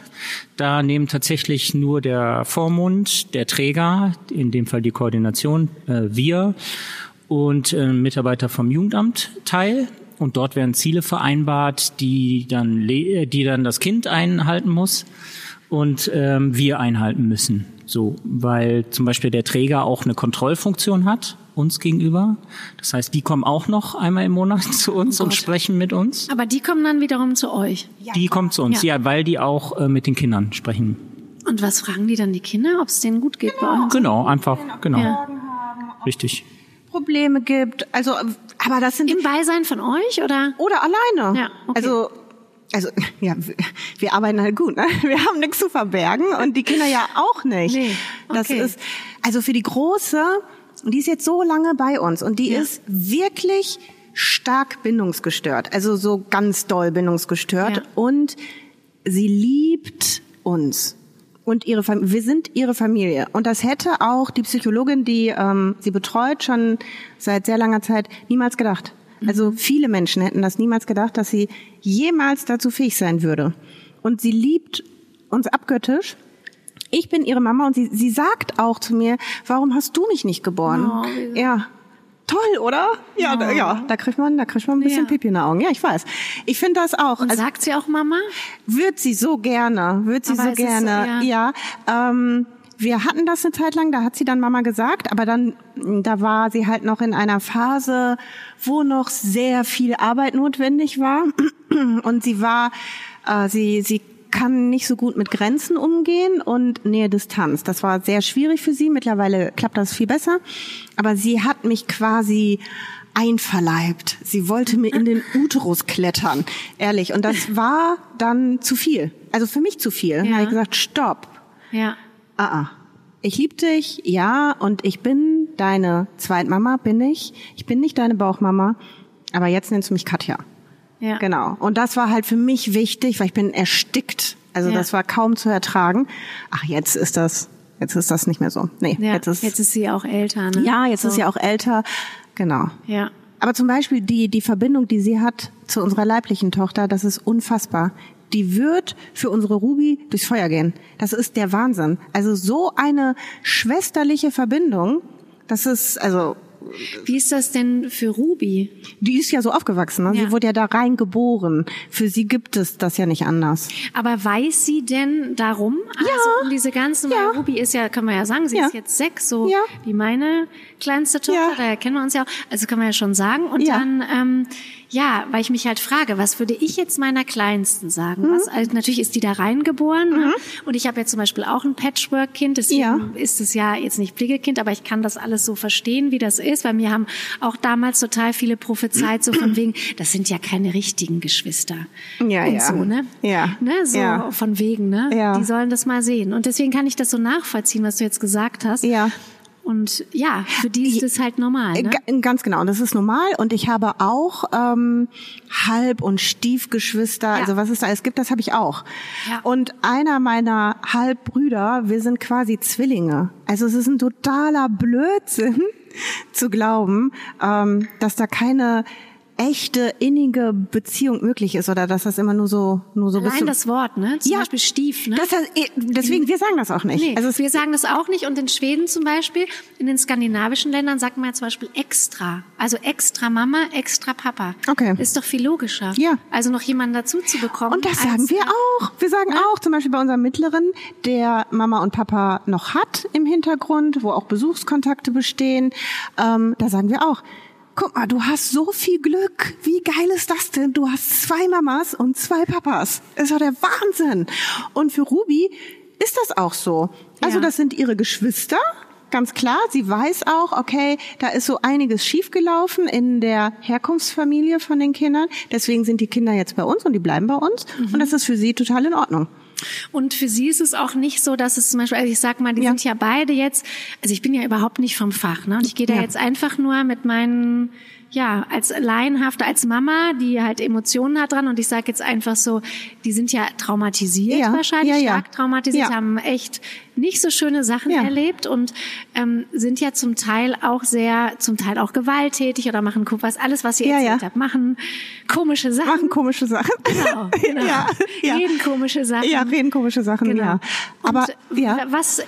S5: Da nehmen tatsächlich nur der Vormund, der Träger, in dem Fall die Koordination, äh, wir und äh, Mitarbeiter vom Jugendamt teil. Und dort werden Ziele vereinbart, die dann, äh, die dann das Kind einhalten muss und ähm, wir einhalten müssen. So, weil zum Beispiel der Träger auch eine Kontrollfunktion hat uns gegenüber. Das heißt, die kommen auch noch einmal im Monat zu uns und
S3: Gott.
S5: sprechen mit uns.
S3: Aber die kommen dann wiederum zu euch.
S5: Die kommen zu uns,
S3: Ja.
S5: ja, weil die auch äh, mit den Kindern sprechen.
S3: Und was fragen die dann die Kinder, ob es denen gut geht bei uns?
S5: Genau, einfach, genau.
S3: Ja.
S5: Richtig.
S2: Probleme gibt. Also, aber das sind
S3: Im Beisein von euch oder?
S2: Oder alleine.
S3: Ja, okay.
S2: Also, also, ja, wir- arbeiten halt gut, ne? Wir haben nichts zu verbergen und die Kinder ja auch nicht.
S3: Nee,
S2: Das
S3: okay.
S2: ist, also für die Große, die ist jetzt so lange bei uns und die
S3: Ja.
S2: ist wirklich stark bindungsgestört. Also so ganz doll bindungsgestört
S3: Ja.
S2: und sie liebt uns. Und ihre Familie, wir sind ihre Familie. Und das hätte auch die Psychologin, die ähm, sie betreut, schon seit sehr langer Zeit niemals gedacht. Also viele Menschen hätten das niemals gedacht, dass sie jemals dazu fähig sein würde. Und sie liebt uns abgöttisch. Ich bin ihre Mama und sie, sie sagt auch zu mir, warum hast du mich nicht geboren?
S3: Oh,
S2: ja. Toll, oder? Ja, da, ja, da kriegt man, da kriegt man ein bisschen
S3: Ja.
S2: Pipi in den Augen. Ja, ich weiß. Ich finde das auch.
S3: Und
S2: Also-
S3: sagt sie auch Mama?
S2: wird sie so gerne, wird sie
S3: Aber
S2: so
S3: es ist,
S2: gerne. ja, ähm, wir hatten das eine Zeit lang, da hat sie dann Mama gesagt, aber dann, da war sie halt noch in einer Phase, wo noch sehr viel Arbeit notwendig war. Und sie war, äh, sie, sie kann nicht so gut mit Grenzen umgehen und Nähe Distanz. Das war sehr schwierig für sie. Mittlerweile klappt das viel besser. Aber sie hat mich quasi einverleibt. Sie wollte mir in den Uterus klettern. Ehrlich. Und das war dann zu viel. Also für mich zu viel. Dann
S3: Ja.
S2: habe ich gesagt, stopp.
S3: Ja.
S2: Ah, ah. Ich lieb dich, ja, und ich bin deine Zweitmama, bin ich. Ich bin nicht deine Bauchmama, aber jetzt nennst du mich Katja.
S3: Ja.
S2: Genau. Und das war halt für mich wichtig, weil ich bin erstickt. Also
S3: Ja.
S2: das war kaum zu ertragen. Ach, jetzt ist das, jetzt ist das nicht mehr so. Nee,
S3: Ja.
S2: jetzt ist,
S3: Jetzt ist sie auch älter, ne?
S2: ja, jetzt
S3: so.
S2: ist sie auch älter. Genau.
S3: Ja.
S2: Aber zum Beispiel die, die Verbindung, die sie hat zu unserer leiblichen Tochter, das ist unfassbar. Die wird für unsere Ruby durchs Feuer gehen. Das ist der Wahnsinn. Also so eine schwesterliche Verbindung, das ist, also,
S3: Wie ist das denn für Ruby?
S2: die ist ja so aufgewachsen. Ne?
S3: Ja.
S2: Sie wurde ja da reingeboren. Für sie gibt es das ja nicht anders.
S3: Aber weiß sie denn darum? Also um diese ganzen,
S2: Ja.
S3: Ruby ist ja, kann man ja sagen, sie
S2: Ja.
S3: ist jetzt sechs, so
S2: Ja.
S3: wie meine kleinste Tochter,
S2: Ja.
S3: daher kennen wir uns ja auch. Also kann man ja schon sagen. Und
S2: Ja.
S3: dann, ähm, ja, weil ich mich halt frage, was würde ich jetzt meiner Kleinsten sagen?
S2: Mhm.
S3: Was, also natürlich ist die da reingeboren. Ne? Und ich habe ja zum Beispiel auch ein Patchwork-Kind, deswegen
S2: Ja.
S3: ist es ja jetzt nicht Pflegekind, aber ich kann das alles so verstehen, wie das ist, weil mir haben auch damals total viele prophezeit, so von wegen, das sind ja keine richtigen Geschwister.
S2: Ja,
S3: und
S2: ja.
S3: so, ne?
S2: Ja.
S3: Ne, so
S2: Ja.
S3: von wegen, ne?
S2: Ja.
S3: Die sollen das mal sehen. Und deswegen kann ich das so nachvollziehen, was du jetzt gesagt hast.
S2: Ja.
S3: Und ja, für die ist das halt normal. Ne?
S2: Ganz genau, das ist normal. Und ich habe auch ähm, Halb- und Stiefgeschwister, ja. also was es da alles gibt, das habe ich auch. Ja. Und einer meiner Halbbrüder, wir sind quasi Zwillinge. Also es ist ein totaler Blödsinn zu glauben, ähm, dass da keine echte innige Beziehung möglich ist oder dass das immer nur so nur so
S3: Allein das Wort, ne? Zum
S2: ja,
S3: Beispiel Stief, ne?
S2: Das, eh, deswegen wir sagen das auch nicht.
S3: Nee, also wir sagen das auch nicht und in Schweden zum Beispiel, in den skandinavischen Ländern sagt man ja zum Beispiel extra, also extra Mama, extra Papa.
S2: Okay.
S3: Ist doch viel logischer.
S2: Ja.
S3: Also noch jemanden dazu zu bekommen.
S2: Und das sagen wir auch. Wir sagen ja. auch zum Beispiel bei unserem Mittleren, der Mama und Papa noch hat im Hintergrund, wo auch Besuchskontakte bestehen. Ähm, da sagen wir auch guck mal, du hast so viel Glück. Wie geil ist das denn? Du hast zwei Mamas und zwei Papas. ist doch der Wahnsinn. Und für Ruby ist das auch so. Also ja. das sind ihre Geschwister. Ganz klar, sie weiß auch, okay, da ist so einiges schiefgelaufen in der Herkunftsfamilie von den Kindern. Deswegen sind die Kinder jetzt bei uns und die bleiben bei uns. Mhm. Und das ist für sie total in Ordnung.
S3: Und für sie ist es auch nicht so, dass es zum Beispiel, also ich sag mal, die ja. sind ja beide jetzt, also ich bin ja überhaupt nicht vom Fach, ne? Und ich gehe da ja. jetzt einfach nur mit meinen ja, als laienhafte, als Mama, die halt Emotionen hat dran und ich sage jetzt einfach so, die sind ja traumatisiert ja, wahrscheinlich, ja, ja. stark traumatisiert, haben echt nicht so schöne Sachen erlebt und ähm, sind ja zum Teil auch sehr, zum Teil auch gewalttätig oder machen was alles, was ihr erzählt habt, machen komische Sachen.
S2: Machen komische Sachen.
S3: Genau, genau. ja, Reden komische Sachen.
S2: Ja, reden komische Sachen, genau. ja. Aber
S3: und,
S2: ja.
S3: was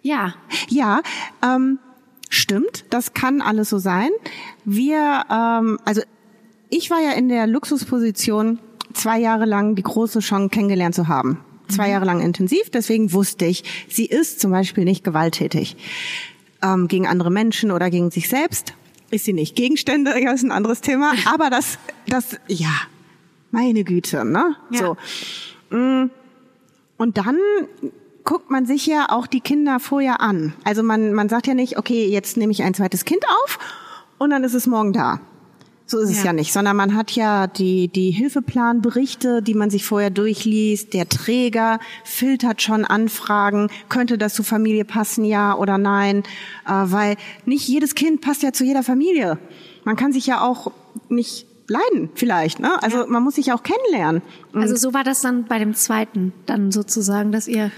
S3: ja.
S2: Ja, ähm, Stimmt, das kann alles so sein. Wir, ähm, also ich war ja in der Luxusposition, zwei Jahre lang die große Chance kennengelernt zu haben. Zwei mhm. Jahre lang intensiv, deswegen wusste ich, sie ist zum Beispiel nicht gewalttätig ähm, gegen andere Menschen oder gegen sich selbst. Ist sie nicht. Gegenstände, ja, ist ein anderes Thema. Aber das, das, ja, meine Güte, ne? Ja. So. Mm. Und dann guckt man sich ja auch die Kinder vorher an. Also man, man sagt ja nicht, okay, jetzt nehme ich ein zweites Kind auf und dann ist es morgen da. So ist es ja. ja nicht, sondern man hat ja die, die Hilfeplanberichte, die man sich vorher durchliest. Der Träger filtert schon Anfragen. Könnte das zur Familie passen, ja oder nein? Äh, weil nicht jedes Kind passt ja zu jeder Familie. Man kann sich ja auch nicht leiden vielleicht. Ne? Also ja. man muss sich auch kennenlernen.
S3: Und also so war das dann bei dem zweiten, dann sozusagen, dass ihr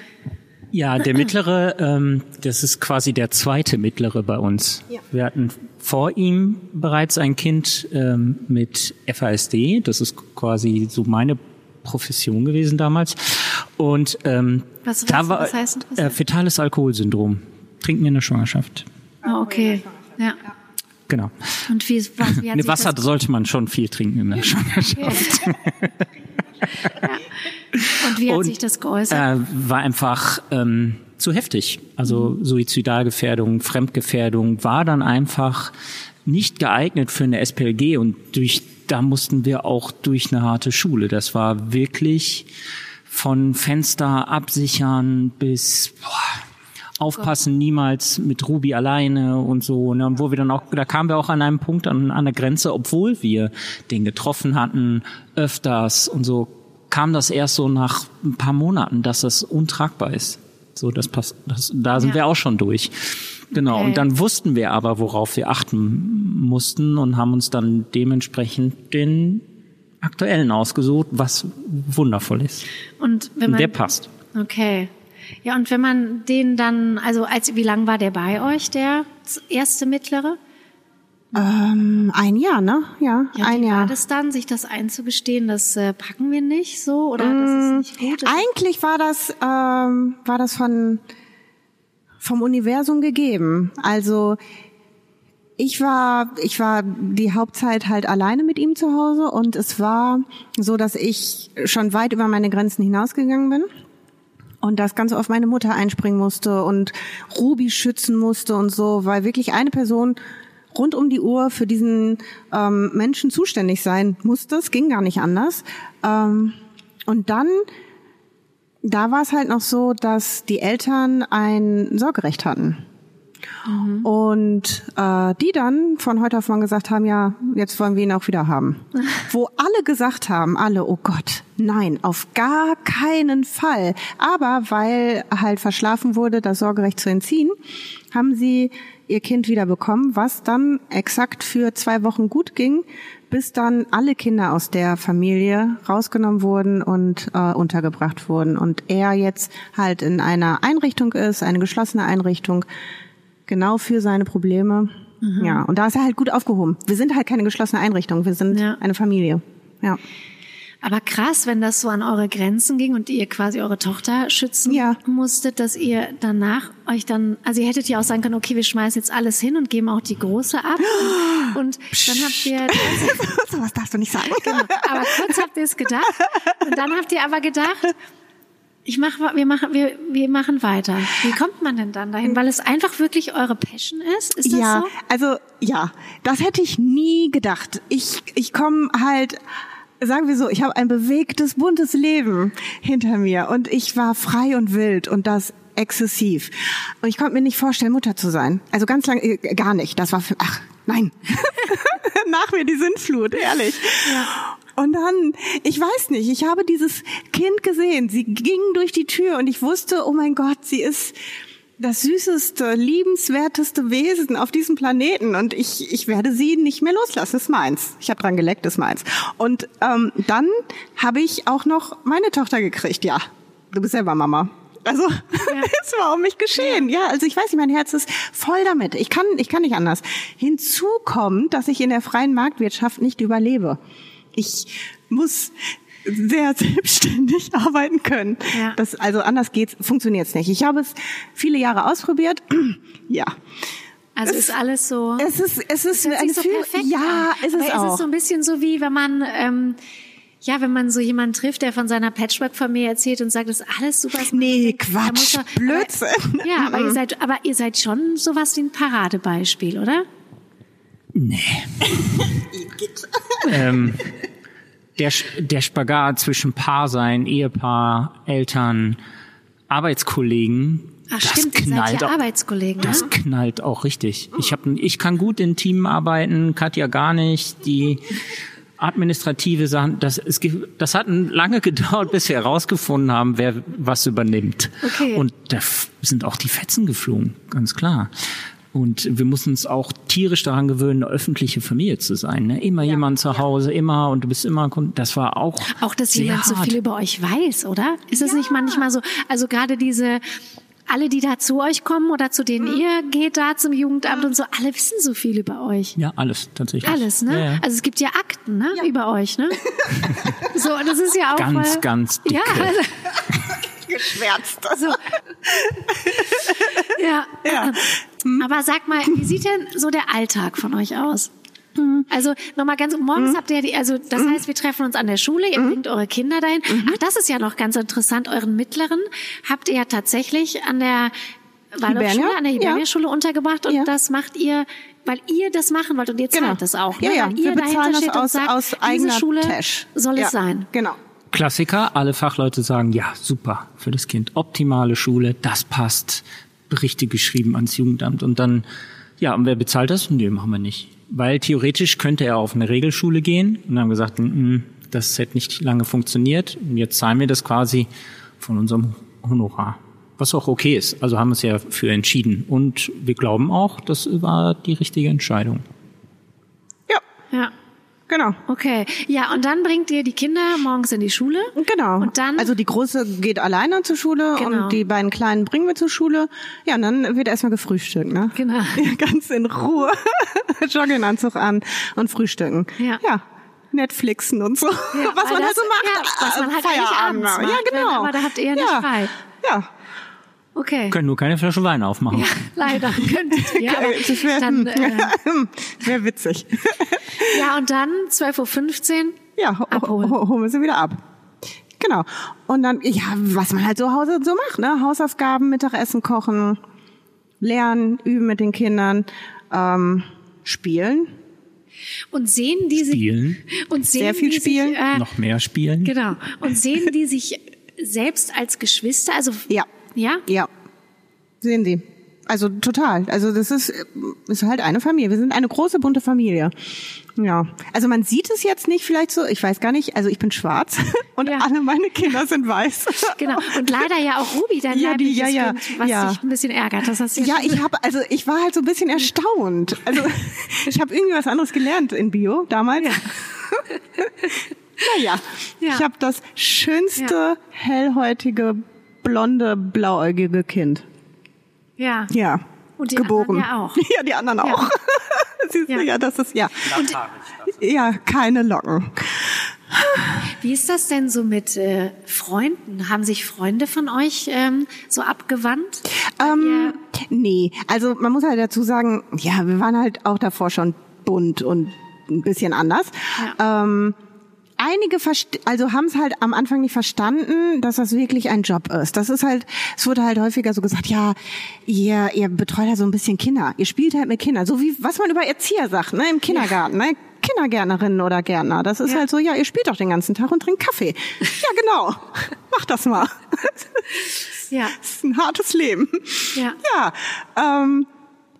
S5: ja, der mittlere, ähm, das ist quasi der zweite mittlere bei uns. Ja. Wir hatten vor ihm bereits ein Kind ähm, mit FASD, das ist quasi so meine Profession gewesen damals. Und ähm,
S3: was, was, da war was heißt,
S5: was äh, fetales Alkoholsyndrom, Trinken in der Schwangerschaft.
S3: Ah, okay, ja.
S5: Genau.
S3: Und wie, was, wie hat
S5: Wasser sollte man schon viel trinken in der Schwangerschaft.
S3: ja. Und wie hat und, sich das geäußert?
S5: Äh, war einfach ähm, zu heftig. Also Suizidalgefährdung, Fremdgefährdung war dann einfach nicht geeignet für eine SPLG und durch da mussten wir auch durch eine harte Schule. Das war wirklich von Fenster absichern bis boah, aufpassen, Gott. niemals mit Ruby alleine und so. Ne? Und wo wir dann auch, da kamen wir auch an einem Punkt an, an der Grenze, obwohl wir den getroffen hatten, öfters und so kam das erst so nach ein paar Monaten, dass das untragbar ist. So, das passt, das, da sind ja. wir auch schon durch. Genau. Okay. Und dann wussten wir aber, worauf wir achten mussten und haben uns dann dementsprechend den aktuellen ausgesucht, was wundervoll ist.
S3: Und wenn man,
S5: der passt.
S3: Okay. Ja, und wenn man den dann, also als, wie lang war der bei euch, der erste mittlere?
S2: Ähm, ein Jahr, ne? Ja,
S3: ja
S2: ein
S3: wie
S2: Jahr.
S3: War das dann, sich das einzugestehen, das äh, packen wir nicht so oder mm, das ist mm, nicht gut?
S2: Eigentlich war das ähm, war das von vom Universum gegeben. Also ich war ich war die Hauptzeit halt alleine mit ihm zu Hause und es war so, dass ich schon weit über meine Grenzen hinausgegangen bin und das Ganze auf meine Mutter einspringen musste und Ruby schützen musste und so, weil wirklich eine Person rund um die Uhr für diesen ähm, Menschen zuständig sein musste. Es ging gar nicht anders. Ähm, und dann, da war es halt noch so, dass die Eltern ein Sorgerecht hatten. Und äh, die dann von heute auf morgen gesagt haben, ja, jetzt wollen wir ihn auch wieder haben. Wo alle gesagt haben, alle, oh Gott, nein, auf gar keinen Fall. Aber weil halt verschlafen wurde, das Sorgerecht zu entziehen, haben sie ihr Kind wieder bekommen, was dann exakt für zwei Wochen gut ging, bis dann alle Kinder aus der Familie rausgenommen wurden und äh, untergebracht wurden. Und er jetzt halt in einer Einrichtung ist, eine geschlossene Einrichtung, genau für seine Probleme. Ja, und da ist er halt gut aufgehoben. Wir sind halt keine geschlossene Einrichtung, wir sind
S3: Ja.
S2: eine Familie. Ja.
S3: Aber krass, wenn das so an eure Grenzen ging und ihr quasi eure Tochter schützen
S2: Ja.
S3: musstet, dass ihr danach euch dann, also ihr hättet ja auch sagen können, okay, wir schmeißen jetzt alles hin und geben auch die große ab. Und, und dann habt ihr,
S2: so was darfst du nicht sagen.
S3: aber kurz habt ihr es gedacht. Und dann habt ihr aber gedacht, ich mach, wir machen, wir, wir machen weiter. Wie kommt man denn dann dahin? Weil es einfach wirklich eure Passion ist? Ist das
S2: ja,
S3: so?
S2: also ja, das hätte ich nie gedacht. Ich ich komme halt sagen wir so, ich habe ein bewegtes, buntes Leben hinter mir und ich war frei und wild und das exzessiv. Und ich konnte mir nicht vorstellen, Mutter zu sein. Also ganz lange äh, gar nicht. Das war für, ach, nein. Nach mir die Sintflut, ehrlich. Und dann, ich weiß nicht, ich habe dieses Kind gesehen. Sie ging durch die Tür und ich wusste, oh mein Gott, sie ist das süßeste, liebenswerteste Wesen auf diesem Planeten und ich, ich werde sie nicht mehr loslassen. Ist meins. Ich habe dran geleckt, ist meins. Und ähm, dann habe ich auch noch meine Tochter gekriegt. Ja, du bist selber Mama. Also es war um mich geschehen. Ja, also ich weiß nicht, mein Herz ist voll damit. Ich kann, ich kann nicht anders. Hinzu kommt, dass ich in der freien Marktwirtschaft nicht überlebe. Ich muss sehr selbstständig arbeiten können.
S3: Ja.
S2: Das, also anders geht's, funktioniert's nicht. Ich habe es viele Jahre ausprobiert. ja.
S3: Also ist alles so.
S2: Es ist, es ist eine
S3: so perfekt
S2: Ja, ist es
S3: Aber
S2: auch.
S3: ist es so ein bisschen so wie, wenn man, ähm, ja, wenn man so jemanden trifft, der von seiner Patchwork-Familie erzählt und sagt, das ist alles super.
S2: Nee, Quatsch,
S3: man-
S2: Blödsinn.
S3: Aber, ja, aber ihr seid, aber ihr seid schon sowas wie ein Paradebeispiel, oder?
S5: Nee. ähm, der, der Spagat zwischen Paar sein, Ehepaar, Eltern, Arbeitskollegen,
S3: Ach
S5: das
S3: stimmt,
S5: knallt
S3: ja
S5: auch,
S3: Arbeitskollegen,
S5: Das
S3: ne?
S5: knallt auch richtig. Ich, hab, ich kann gut in Team arbeiten, Katja gar nicht. Die administrative Sachen, das, es, gibt- das hat lange gedauert, bis wir herausgefunden haben, wer was übernimmt.
S3: Okay.
S5: Und da sind auch die Fetzen geflogen, ganz klar. Und wir mussten uns auch tierisch daran gewöhnen, eine öffentliche Familie zu sein. Ne? Immer jemand zu Hause, immer und du bist immer. Das war auch
S3: Auch, dass
S5: sehr
S3: jemand so
S5: hart.
S3: viel über euch weiß, oder? Ist es nicht manchmal so, also gerade diese, alle, die da zu euch kommen oder zu denen
S2: Mhm.
S3: ihr geht da zum Jugendamt und so, alle wissen so viel über euch.
S5: Ja, alles tatsächlich.
S3: Alles, ne?
S5: Ja, ja.
S3: Also es gibt ja Akten, ne? Über euch, ne? so, und das ist ja auch
S5: Ganz,
S3: weil,
S5: ganz dicke.
S3: Ja, also,
S2: geschwärzt.
S3: so. ja.
S2: Ja.
S3: Aber sag mal, wie sieht denn so der Alltag von euch aus? Also nochmal ganz, morgens habt ihr die, also das heißt, wir treffen uns an der Schule, ihr bringt eure Kinder dahin. Ach, das ist ja noch ganz interessant, euren Mittleren habt ihr ja tatsächlich an der Waldorfschule, an der
S2: Ja.
S3: Hibernia-Schule untergebracht und
S2: Ja.
S3: das macht ihr, weil ihr das machen wollt und ihr zahlt
S2: Genau.
S3: das auch.
S2: Ja,
S3: ne?
S2: ja,
S3: Weil
S2: wir
S3: ihr
S2: bezahlen
S3: dahinter
S2: das
S3: steht und
S2: aus,
S3: sagt,
S2: aus
S3: diese
S2: eigener
S3: Schule
S2: Tasch.
S3: soll
S2: ja,
S3: es sein.
S2: Genau.
S5: Klassiker, alle Fachleute sagen, ja, super für das Kind, optimale Schule, das passt, Berichte geschrieben ans Jugendamt und dann, ja, und wer bezahlt das? Nee, machen wir nicht. Weil theoretisch könnte er auf eine Regelschule gehen und haben gesagt, "Mm, das hätte nicht lange funktioniert und jetzt zahlen wir das quasi von unserem Honorar. Was auch okay ist, also haben wir es ja für entschieden und wir glauben auch, das war die richtige Entscheidung.
S2: Ja,
S3: Ja.
S2: Genau.
S3: Okay. Ja, und dann bringt ihr die Kinder morgens in die Schule.
S2: Genau.
S3: Und dann?
S2: Also die große geht alleine zur Schule
S3: Genau.
S2: und die beiden kleinen bringen wir zur Schule. Ja, und dann wird erstmal gefrühstückt, ne?
S3: Genau.
S2: Ja, ganz in Ruhe. Jogginganzug an und frühstücken.
S3: Ja.
S2: ja. Netflixen und so. was
S3: weil
S2: man halt so macht.
S3: ja, was man halt eigentlich
S2: Feierabend.
S3: abends
S2: Ja,
S3: macht,
S2: genau.
S3: wenn- aber da habt ihr ja nicht
S2: ja.
S3: frei.
S2: Ja.
S3: Okay.
S5: Können nur keine Flasche Wein aufmachen.
S3: Ja, leider könntet ihr. Aber
S2: wäre
S3: dann, äh,
S2: wär witzig.
S3: ja, und dann 12.15 Uhr.
S2: Ja,
S3: Abholen.
S2: holen wir sie wieder ab. Genau. Und dann, ja, was man halt zu Hause so macht, ne? Hausaufgaben, Mittagessen kochen, lernen, üben mit den Kindern, ähm, spielen.
S3: Und sehen die sich.
S5: Spielen,
S3: Und sehen
S2: Sehr viel
S3: die
S2: spielen.
S3: Sich, äh,
S5: noch mehr spielen.
S3: Genau. Und sehen die sich selbst als Geschwister? Also,
S2: Ja.
S3: Ja?
S2: Ja. Sehen Sie. Also total. Also das ist, ist halt eine Familie. Wir sind eine große bunte Familie. Ja. Also man sieht es jetzt nicht vielleicht so, ich weiß gar nicht, also ich bin schwarz und
S3: Ja.
S2: alle meine Kinder sind weiß.
S3: Genau. Und leider ja auch Ruby, dein
S2: Ja, die- ja, ja,
S3: Kind, was
S2: ja.
S3: dich ein bisschen ärgert. Das hast du
S2: Ja,
S3: schon
S2: ich habe also ich war halt so ein bisschen erstaunt. Also ich habe irgendwie was anderes gelernt in Bio damals. naja,
S3: Ja.
S2: ich habe das schönste hellhäutige blonde blauäugige Kind.
S3: Ja.
S2: Ja.
S3: Und die
S2: geboren.
S3: anderen ja auch.
S2: Ja, die anderen auch. Siehst du,
S3: Ja.
S2: ja. das ist ja. ja, keine Locken.
S3: Wie ist das denn so mit äh, Freunden? Haben sich Freunde von euch ähm, so abgewandt?
S2: Ähm, nee, also man muss halt dazu sagen, ja, wir waren halt auch davor schon bunt und ein bisschen anders. Ähm, einige also haben es halt am Anfang nicht verstanden, dass das wirklich ein Job ist. Das ist halt, es wurde halt häufiger so gesagt, ja, ihr, ihr betreut halt so ein bisschen Kinder, ihr spielt halt mit Kindern, so wie was man über Erzieher sagt, ne, im Kindergarten, ne? Kindergärtnerinnen oder Gärtner. Das ist
S3: Ja.
S2: halt so, ja, ihr spielt doch den ganzen Tag und trinkt Kaffee. Ja, genau. Mach das mal.
S3: Ja.
S2: Das ist ein hartes Leben.
S3: Ja.
S2: Ja, ähm,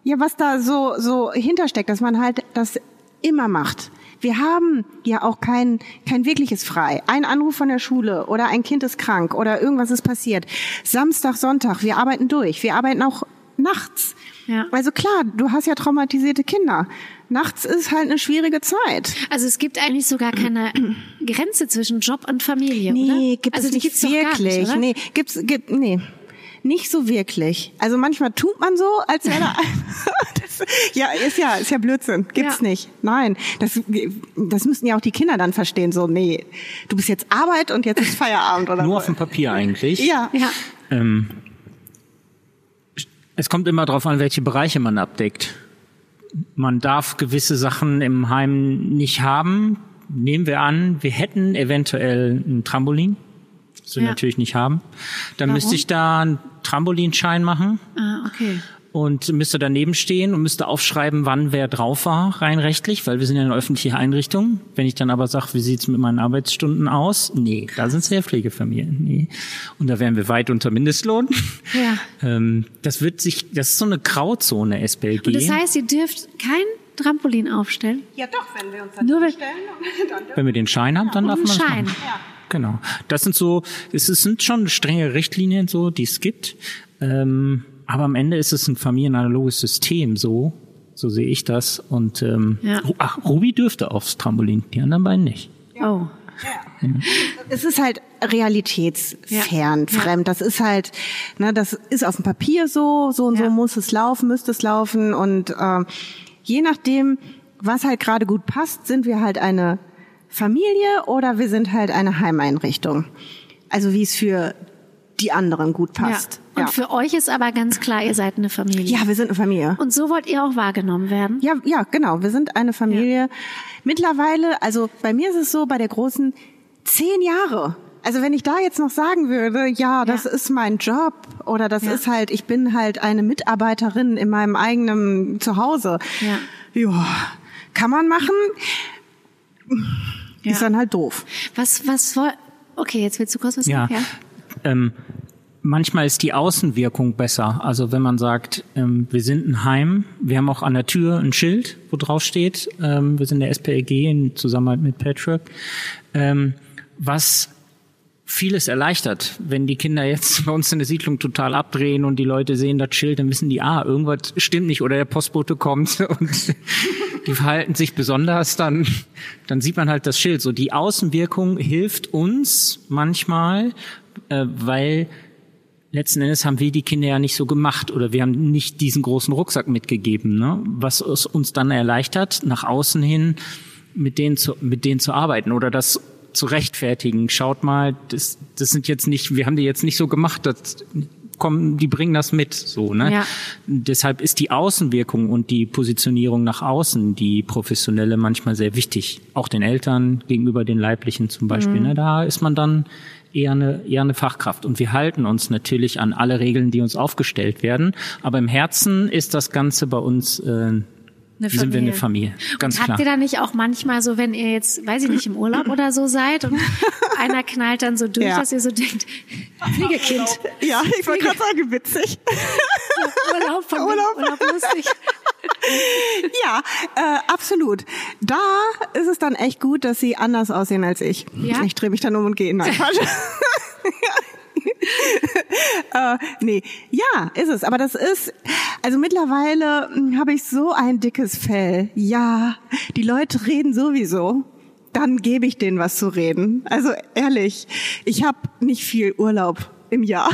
S2: ja, was da so so hintersteckt, dass man halt das immer macht. Wir haben ja auch kein kein wirkliches Frei. Ein Anruf von der Schule oder ein Kind ist krank oder irgendwas ist passiert. Samstag, Sonntag, wir arbeiten durch. Wir arbeiten auch nachts.
S3: Ja.
S2: Also klar, du hast ja traumatisierte Kinder. Nachts ist halt eine schwierige Zeit.
S3: Also es gibt eigentlich sogar keine Grenze zwischen Job und Familie, oder?
S2: Nee, gibt
S3: also
S2: es nicht wirklich.
S3: Nicht, oder?
S2: nee, gibt's gibt nee. Nicht so wirklich. Also manchmal tut man so, als wäre da das, Ja, ist ja ist ja Blödsinn. Gibt's
S3: Ja.
S2: nicht. Nein, das das müssen ja auch die Kinder dann verstehen so, nee, du bist jetzt Arbeit und jetzt ist Feierabend oder
S5: Nur auf dem Papier eigentlich.
S2: Ja.
S3: Ja.
S5: Ähm, es kommt immer darauf an, welche Bereiche man abdeckt. Man darf gewisse Sachen im Heim nicht haben. Nehmen wir an, wir hätten eventuell ein Trampolin, das wir
S3: Ja.
S5: natürlich nicht haben. Dann
S3: Warum?
S5: müsste ich da Trampolinschein machen
S3: Ah, okay.
S5: und müsste daneben stehen und müsste aufschreiben, wann wer drauf war, rein rechtlich, weil wir sind ja eine öffentliche Einrichtung. Wenn ich dann aber sage, wie sieht's mit meinen Arbeitsstunden aus? Nee, da sind sehr Pflegefamilien. Nee. Und da wären wir weit unter Mindestlohn.
S3: Ja.
S5: Ähm, das wird sich, das ist so eine Grauzone SBLG.
S3: Und das heißt, ihr dürft kein Trampolin aufstellen?
S2: Ja, doch, wenn wir uns dann
S3: Nur wenn-
S2: stellen, dann
S5: Wenn wir den Schein haben, dann darf
S3: einen
S5: man das
S3: Schein.
S5: machen. Genau. Das sind so, es sind schon strenge Richtlinien so, die es gibt. Ähm, aber am Ende ist es ein familienanaloges System so. So sehe ich das. Und ähm,
S3: Ja.
S5: Ach, Ruby dürfte aufs Trampolin, die anderen beiden nicht.
S3: Oh.
S2: es ist halt realitätsfern,
S3: Ja.
S2: fremd. Das ist halt, ne, das ist auf dem Papier so, so und
S3: Ja.
S2: so muss es laufen, müsste es laufen und ähm, je nachdem, was halt gerade gut passt, sind wir halt eine Familie oder wir sind halt eine Heimeinrichtung. Also wie es für die anderen gut passt.
S3: Ja. Und für euch ist aber ganz klar, ihr seid eine Familie.
S2: ja, wir sind eine Familie.
S3: Und so wollt ihr auch wahrgenommen werden?
S2: Ja, ja, genau. Wir sind eine Familie. Mittlerweile, also bei mir ist es so, bei der großen zehn Jahre. Also wenn ich da jetzt noch sagen würde, ja, das
S3: Ja.
S2: ist mein Job oder das
S3: Ja.
S2: ist halt, ich bin halt eine Mitarbeiterin in meinem eigenen Zuhause.
S3: Ja.
S2: Ja, kann man machen.
S3: Ja.
S2: Ist dann halt doof.
S3: Was, was soll, okay, jetzt willst du kurz was
S5: Ja.
S3: sagen?
S5: Ähm, manchmal ist die Außenwirkung besser. Also wenn man sagt, ähm, wir sind ein Heim, wir haben auch an der Tür ein Schild, wo drauf steht, ähm, wir sind der SPLG in Zusammenarbeit mit Patchwork, ähm, was vieles erleichtert. Wenn die Kinder jetzt bei uns in der Siedlung total abdrehen und die Leute sehen das Schild, dann wissen die, ah, irgendwas stimmt nicht oder der Postbote kommt und die verhalten sich besonders, dann, dann sieht man halt das Schild. So die Außenwirkung hilft uns manchmal, äh, weil letzten Endes haben wir die Kinder ja nicht so gemacht oder wir haben nicht diesen großen Rucksack mitgegeben, ne? was es uns dann erleichtert, nach außen hin mit denen zu, mit denen zu arbeiten oder das zu rechtfertigen. Schaut mal, das, das sind jetzt nicht, wir haben die jetzt nicht so gemacht, das kommen, die bringen das mit, so, ne?
S3: Ja.
S5: Deshalb ist die Außenwirkung und die Positionierung nach außen, die professionelle, manchmal sehr wichtig. Auch den Eltern gegenüber den Leiblichen zum Beispiel. Ne? Da ist man dann eher eine, eher eine Fachkraft. Und wir halten uns natürlich an alle Regeln, die uns aufgestellt werden. Aber im Herzen ist das Ganze bei uns äh,
S3: Eine
S5: sind wir eine Familie. Ganz
S3: und habt
S5: klar.
S3: ihr da nicht auch manchmal so, wenn ihr jetzt, weiß ich nicht, im Urlaub oder so seid und einer knallt dann so durch,
S2: Ja.
S3: dass ihr so denkt, Fliegekind,
S2: Ja, ich wollte gerade sagen, witzig.
S3: Urlaub, von
S2: Urlaub.
S3: Urlaub lustig.
S2: Ja, äh, absolut. Da ist es dann echt gut, dass sie anders aussehen als ich.
S3: Ja?
S2: Ich drehe mich dann um und gehe. Nein, Quatsch. äh, nee, ja, ist es. Aber das ist, also mittlerweile hm, habe ich so ein dickes Fell. Ja, die Leute reden sowieso. Dann gebe ich denen was zu reden. Also ehrlich, ich habe nicht viel Urlaub im Jahr.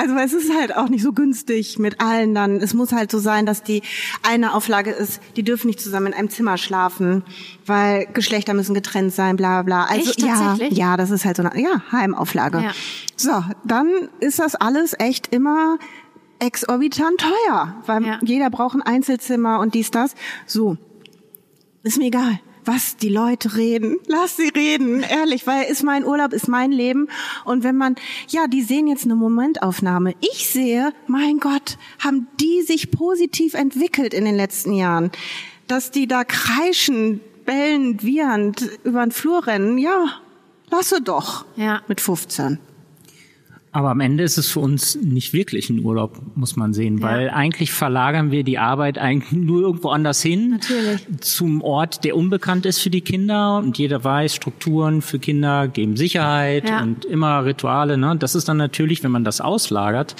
S2: Also es ist halt auch nicht so günstig mit allen dann. Es muss halt so sein, dass die eine Auflage ist, die dürfen nicht zusammen in einem Zimmer schlafen, weil Geschlechter müssen getrennt sein, bla bla bla. Also
S3: Echt,
S2: ja,
S3: tatsächlich?
S2: ja, das ist halt so eine ja, Heimauflage.
S3: Ja.
S2: So, dann ist das alles echt immer exorbitant teuer, weil
S3: Ja.
S2: jeder braucht ein Einzelzimmer und dies, das. So, ist mir egal, was die Leute reden. Lass sie reden, ehrlich, weil ist mein Urlaub, ist mein Leben. Und wenn man, ja, die sehen jetzt eine Momentaufnahme. Ich sehe, mein Gott, haben die sich positiv entwickelt in den letzten Jahren. Dass die da kreischen, bellend, wiehernd über den Flur rennen, ja, lasse doch.
S3: Ja.
S2: Mit 15.
S5: Aber am Ende ist es für uns nicht wirklich ein Urlaub, muss man sehen, weil eigentlich verlagern wir die Arbeit eigentlich nur irgendwo anders hin.
S3: Natürlich.
S5: Zum Ort, der unbekannt ist für die Kinder und jeder weiß, Strukturen für Kinder geben Sicherheit
S3: Ja.
S5: und immer Rituale. Ne? Das ist dann natürlich, wenn man das auslagert,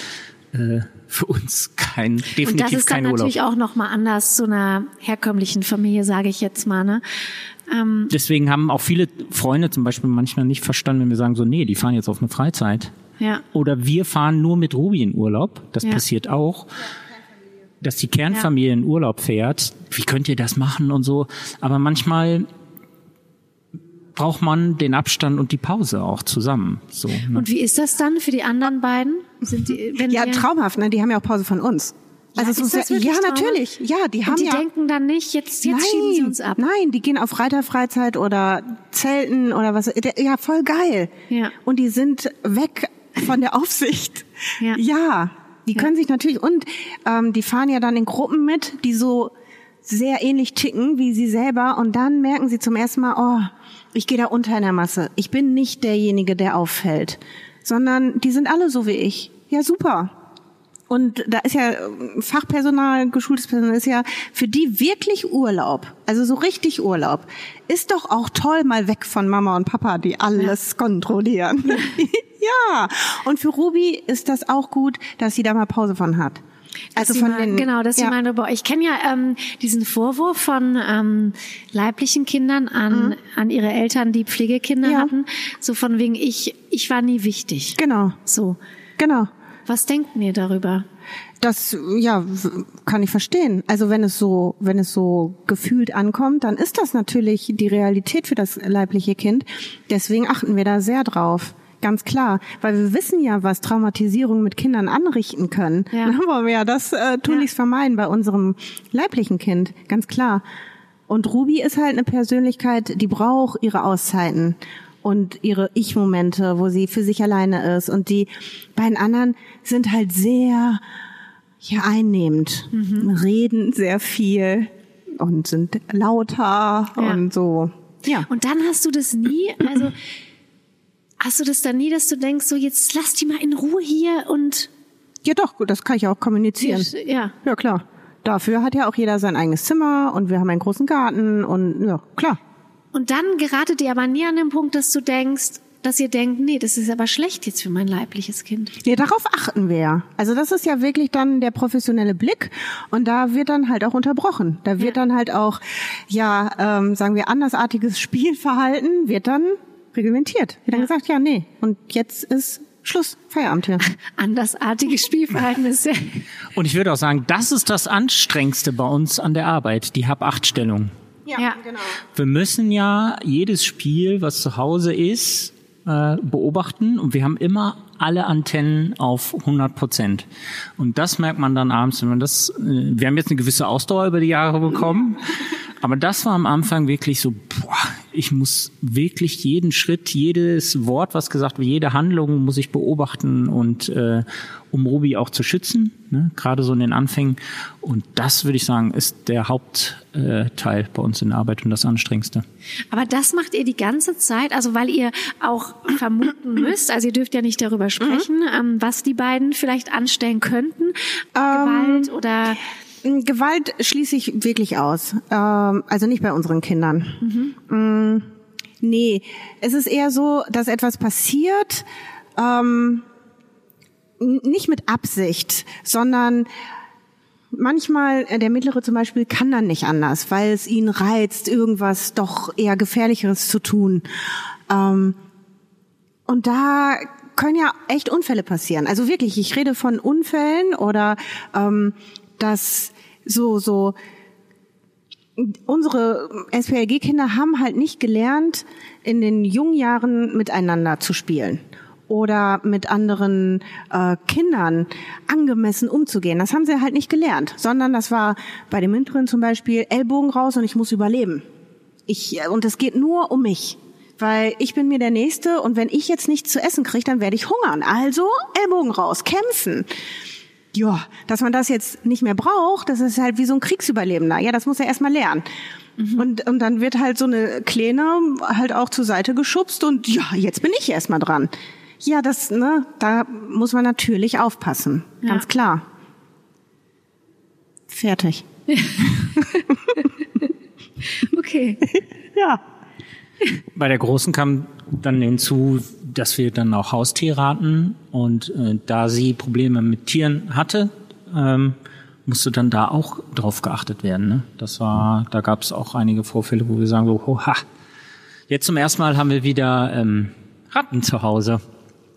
S5: äh, für uns kein
S3: Und das
S5: definitiv
S3: ist dann
S5: kein Urlaub.
S3: natürlich auch noch mal anders zu einer herkömmlichen Familie, sage ich jetzt mal. Ne? Ähm,
S5: Deswegen haben auch viele Freunde zum Beispiel manchmal nicht verstanden, wenn wir sagen so, nee, die fahren jetzt auf eine Freizeit.
S3: Ja.
S5: Oder wir fahren nur mit Ruby in Urlaub. Das
S3: Ja.
S5: passiert auch. Dass die Kernfamilie in Urlaub fährt. Wie könnt ihr das machen und so? Aber manchmal braucht man den Abstand und die Pause auch zusammen. So, ne?
S3: Und wie ist das dann für die anderen beiden? Sind die, wenn
S2: Ja, traumhaft, ne? Die haben ja auch Pause von uns.
S3: Ja,
S2: Also es
S3: ist das
S2: ja, ja natürlich. Ja, die haben
S3: und die
S2: ja
S3: denken dann nicht, jetzt, jetzt schieben sie uns ab.
S2: Nein, die gehen auf Reiterfreizeit oder Zelten oder was. Ja, voll geil.
S3: Ja.
S2: Und die sind weg von der Aufsicht.
S3: Ja.
S2: Ja, die können sich natürlich und ähm, die fahren ja dann in Gruppen mit, die so sehr ähnlich ticken wie sie selber und dann merken sie zum ersten Mal, oh, ich gehe da unter in der Masse. Ich bin nicht derjenige, der auffällt, sondern die sind alle so wie ich. Ja, super. Und da ist ja äh, Fachpersonal, geschultes Personal, ist ja für die wirklich Urlaub. Also so richtig Urlaub. Ist doch auch toll, mal weg von Mama und Papa, die alles kontrollieren. ja. Und für Ruby ist das auch gut, dass sie da mal Pause von hat. Also von
S3: mal,
S2: den,
S3: genau, dass
S2: ja.
S3: sie meine, boah, ich kenne ja ähm, diesen Vorwurf von ähm, leiblichen Kindern an an ihre Eltern, die Pflegekinder
S2: Mhm. Ja.
S3: hatten, so von wegen ich ich war nie wichtig.
S2: Genau,
S3: So,
S2: genau.
S3: Was denkt ihr darüber?
S2: Das ja kann ich verstehen. Also wenn es so, wenn es so gefühlt ankommt, dann ist das natürlich die Realität für das leibliche Kind. Deswegen achten wir da sehr drauf. Ganz klar, weil wir wissen ja, was Traumatisierung mit Kindern anrichten können.
S3: Ja.
S2: Dann wollen wir ja das äh, tunlichst vermeiden bei unserem leiblichen Kind, ganz klar. Und Ruby ist halt eine Persönlichkeit, die braucht ihre Auszeiten und ihre Ich-Momente, wo sie für sich alleine ist. Und die beiden anderen sind halt sehr ja, einnehmend, reden sehr viel und sind lauter
S3: Ja.
S2: und so. Ja.
S3: Und dann hast du das nie, also hast du das dann nie, dass du denkst, so jetzt lass die mal in Ruhe hier und
S2: Ja, doch, gut, das kann ich auch kommunizieren.
S3: ja.
S2: Ja, klar. Dafür hat ja auch jeder sein eigenes Zimmer und wir haben einen großen Garten und ja, klar.
S3: Und dann geratet ihr aber nie an den Punkt, dass du denkst, dass ihr denkt, nee, das ist aber schlecht jetzt für mein leibliches Kind.
S2: Nee, darauf achten wir ja. Also das ist ja wirklich dann der professionelle Blick und da wird dann halt auch unterbrochen. Da wird
S3: Ja.
S2: dann halt auch, ja, ähm, sagen wir, andersartiges Spielverhalten wird dann reglementiert. Wird dann gesagt, ja, nee, und jetzt ist Schluss, Feierabend hier.
S3: Andersartiges Spielverhalten ist ja.
S5: Und ich würde auch sagen, das ist das Anstrengendste bei uns an der Arbeit, die Hab-Acht-Stellung.
S3: Ja.
S2: genau.
S5: Wir müssen ja jedes Spiel, was zu Hause ist, äh, beobachten und wir haben immer alle Antennen auf 100 Prozent. Und das merkt man dann abends, wenn man das, äh, wir haben jetzt eine gewisse Ausdauer über die Jahre bekommen, aber das war am Anfang wirklich so, boah, ich muss wirklich jeden Schritt, jedes Wort, was gesagt wird, jede Handlung muss ich beobachten und äh, um Ruby auch zu schützen, ne? gerade so in den Anfängen. Und das würde ich sagen, ist der Hauptteil bei uns in der Arbeit und das Anstrengendste.
S3: Aber das macht ihr die ganze Zeit, also weil ihr auch vermuten müsst, also ihr dürft ja nicht darüber sprechen, mhm. ähm, was die beiden vielleicht anstellen könnten, ähm, Gewalt oder
S2: Gewalt schließe ich wirklich aus. Ähm, also nicht bei unseren Kindern. Mhm. Mm, nee, es ist eher so, dass etwas passiert, ähm, nicht mit Absicht, sondern manchmal, äh, der Mittlere zum Beispiel kann dann nicht anders, weil es ihn reizt, irgendwas doch eher Gefährlicheres zu tun. Ähm, und da können ja echt Unfälle passieren. Also wirklich, ich rede von Unfällen oder ähm, dass so so unsere SPLG-Kinder haben halt nicht gelernt, in den jungen Jahren miteinander zu spielen oder mit anderen äh, Kindern angemessen umzugehen. Das haben sie halt nicht gelernt, sondern das war bei dem Mittleren zum Beispiel Ellbogen raus und ich muss überleben. Ich, und es geht nur um mich. Weil ich bin mir der Nächste und wenn ich jetzt nichts zu essen kriege, dann werde ich hungern. Also Ellbogen raus, kämpfen ja, dass man das jetzt nicht mehr braucht, das ist halt wie so ein Kriegsüberlebender. Ja, das muss er erstmal lernen. Mhm. Und, und dann wird halt so eine Kleine halt auch zur Seite geschubst und ja, jetzt bin ich erstmal dran. Ja, das, ne, da muss man natürlich aufpassen. Ja. Ganz klar. Fertig.
S3: okay.
S2: ja.
S5: Bei der Großen kam dann hinzu, dass wir dann auch Haustiere hatten und äh, da sie Probleme mit Tieren hatte, ähm, musste dann da auch drauf geachtet werden. Ne? Das war, da gab es auch einige Vorfälle, wo wir sagen so, oha, jetzt zum ersten Mal haben wir wieder ähm, Ratten zu Hause.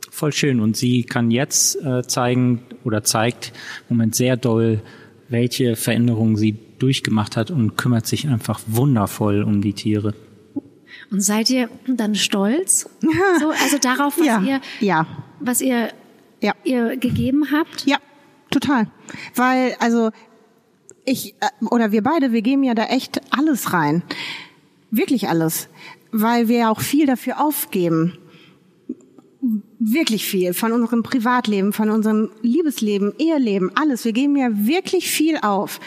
S5: Voll schön. Und sie kann jetzt äh, zeigen oder zeigt im Moment sehr doll, welche Veränderungen sie durchgemacht hat und kümmert sich einfach wundervoll um die Tiere.
S3: Und seid ihr dann stolz? So, also darauf, was
S2: ja.
S3: ihr,
S2: ja.
S3: was ihr, ja. ihr gegeben habt?
S2: Ja, total. Weil, also, ich, äh, oder wir beide, wir geben ja da echt alles rein. Wirklich alles. Weil wir ja auch viel dafür aufgeben. Wirklich viel. Von unserem Privatleben, von unserem Liebesleben, Eheleben, alles. Wir geben ja wirklich viel auf.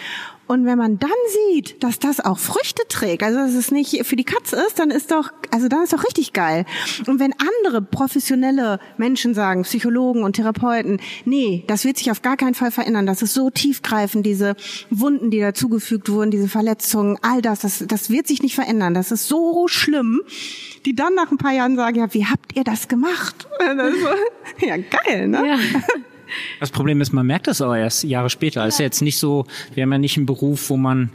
S2: Und wenn man dann sieht, dass das auch Früchte trägt, also dass es nicht für die Katze ist, dann ist doch, also dann ist doch richtig geil. Und wenn andere professionelle Menschen sagen, Psychologen und Therapeuten, nee, das wird sich auf gar keinen Fall verändern, das ist so tiefgreifend, diese Wunden, die dazugefügt wurden, diese Verletzungen, all das, das, das wird sich nicht verändern, das ist so schlimm, die dann nach ein paar Jahren sagen, ja, wie habt ihr das gemacht? ja, geil, ne? Ja.
S5: Das Problem ist, man merkt das aber erst Jahre später. Es ist ja jetzt nicht so, wir haben ja nicht einen Beruf, wo man,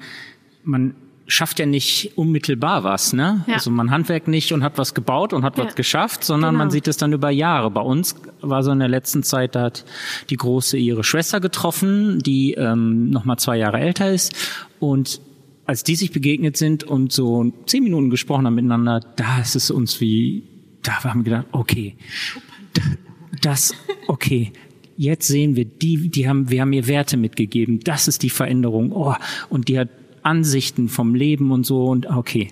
S5: man schafft ja nicht unmittelbar was, ne? Ja. Also man handwerkt nicht und hat was gebaut und hat ja. was geschafft, sondern genau. man sieht es dann über Jahre. Bei uns war so in der letzten Zeit, da hat die Große ihre Schwester getroffen, die ähm, noch mal zwei Jahre älter ist und als die sich begegnet sind und so zehn Minuten gesprochen haben miteinander, da ist es uns wie, da haben wir gedacht, okay, das, okay, jetzt sehen wir, die, die haben, wir haben ihr Werte mitgegeben, das ist die Veränderung, oh, und die hat Ansichten vom Leben und so und okay.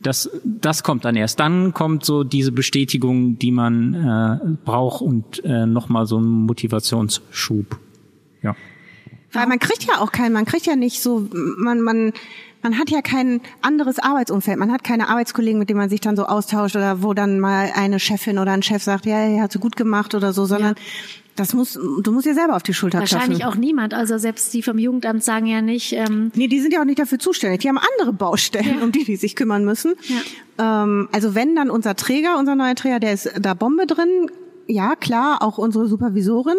S5: Das, das kommt dann erst. Dann kommt so diese Bestätigung, die man äh, braucht und äh, nochmal so einen Motivationsschub. Ja.
S2: Weil man kriegt ja auch keinen, man kriegt ja nicht so, man, man, man hat ja kein anderes Arbeitsumfeld. Man hat keine Arbeitskollegen, mit denen man sich dann so austauscht oder wo dann mal eine Chefin oder ein Chef sagt, ja, ja, hat so gut gemacht oder so, sondern ja. Das muss, du musst ja selber auf die Schulter
S3: Wahrscheinlich auch niemand. Also selbst die vom Jugendamt sagen ja nicht. Ähm
S2: nee, die sind ja auch nicht dafür zuständig. Die haben andere Baustellen, ja. um die die sich kümmern müssen. Ja. Ähm, also wenn dann unser Träger, unser neuer Träger, der ist da Bombe drin. Ja, klar, auch unsere Supervisorin.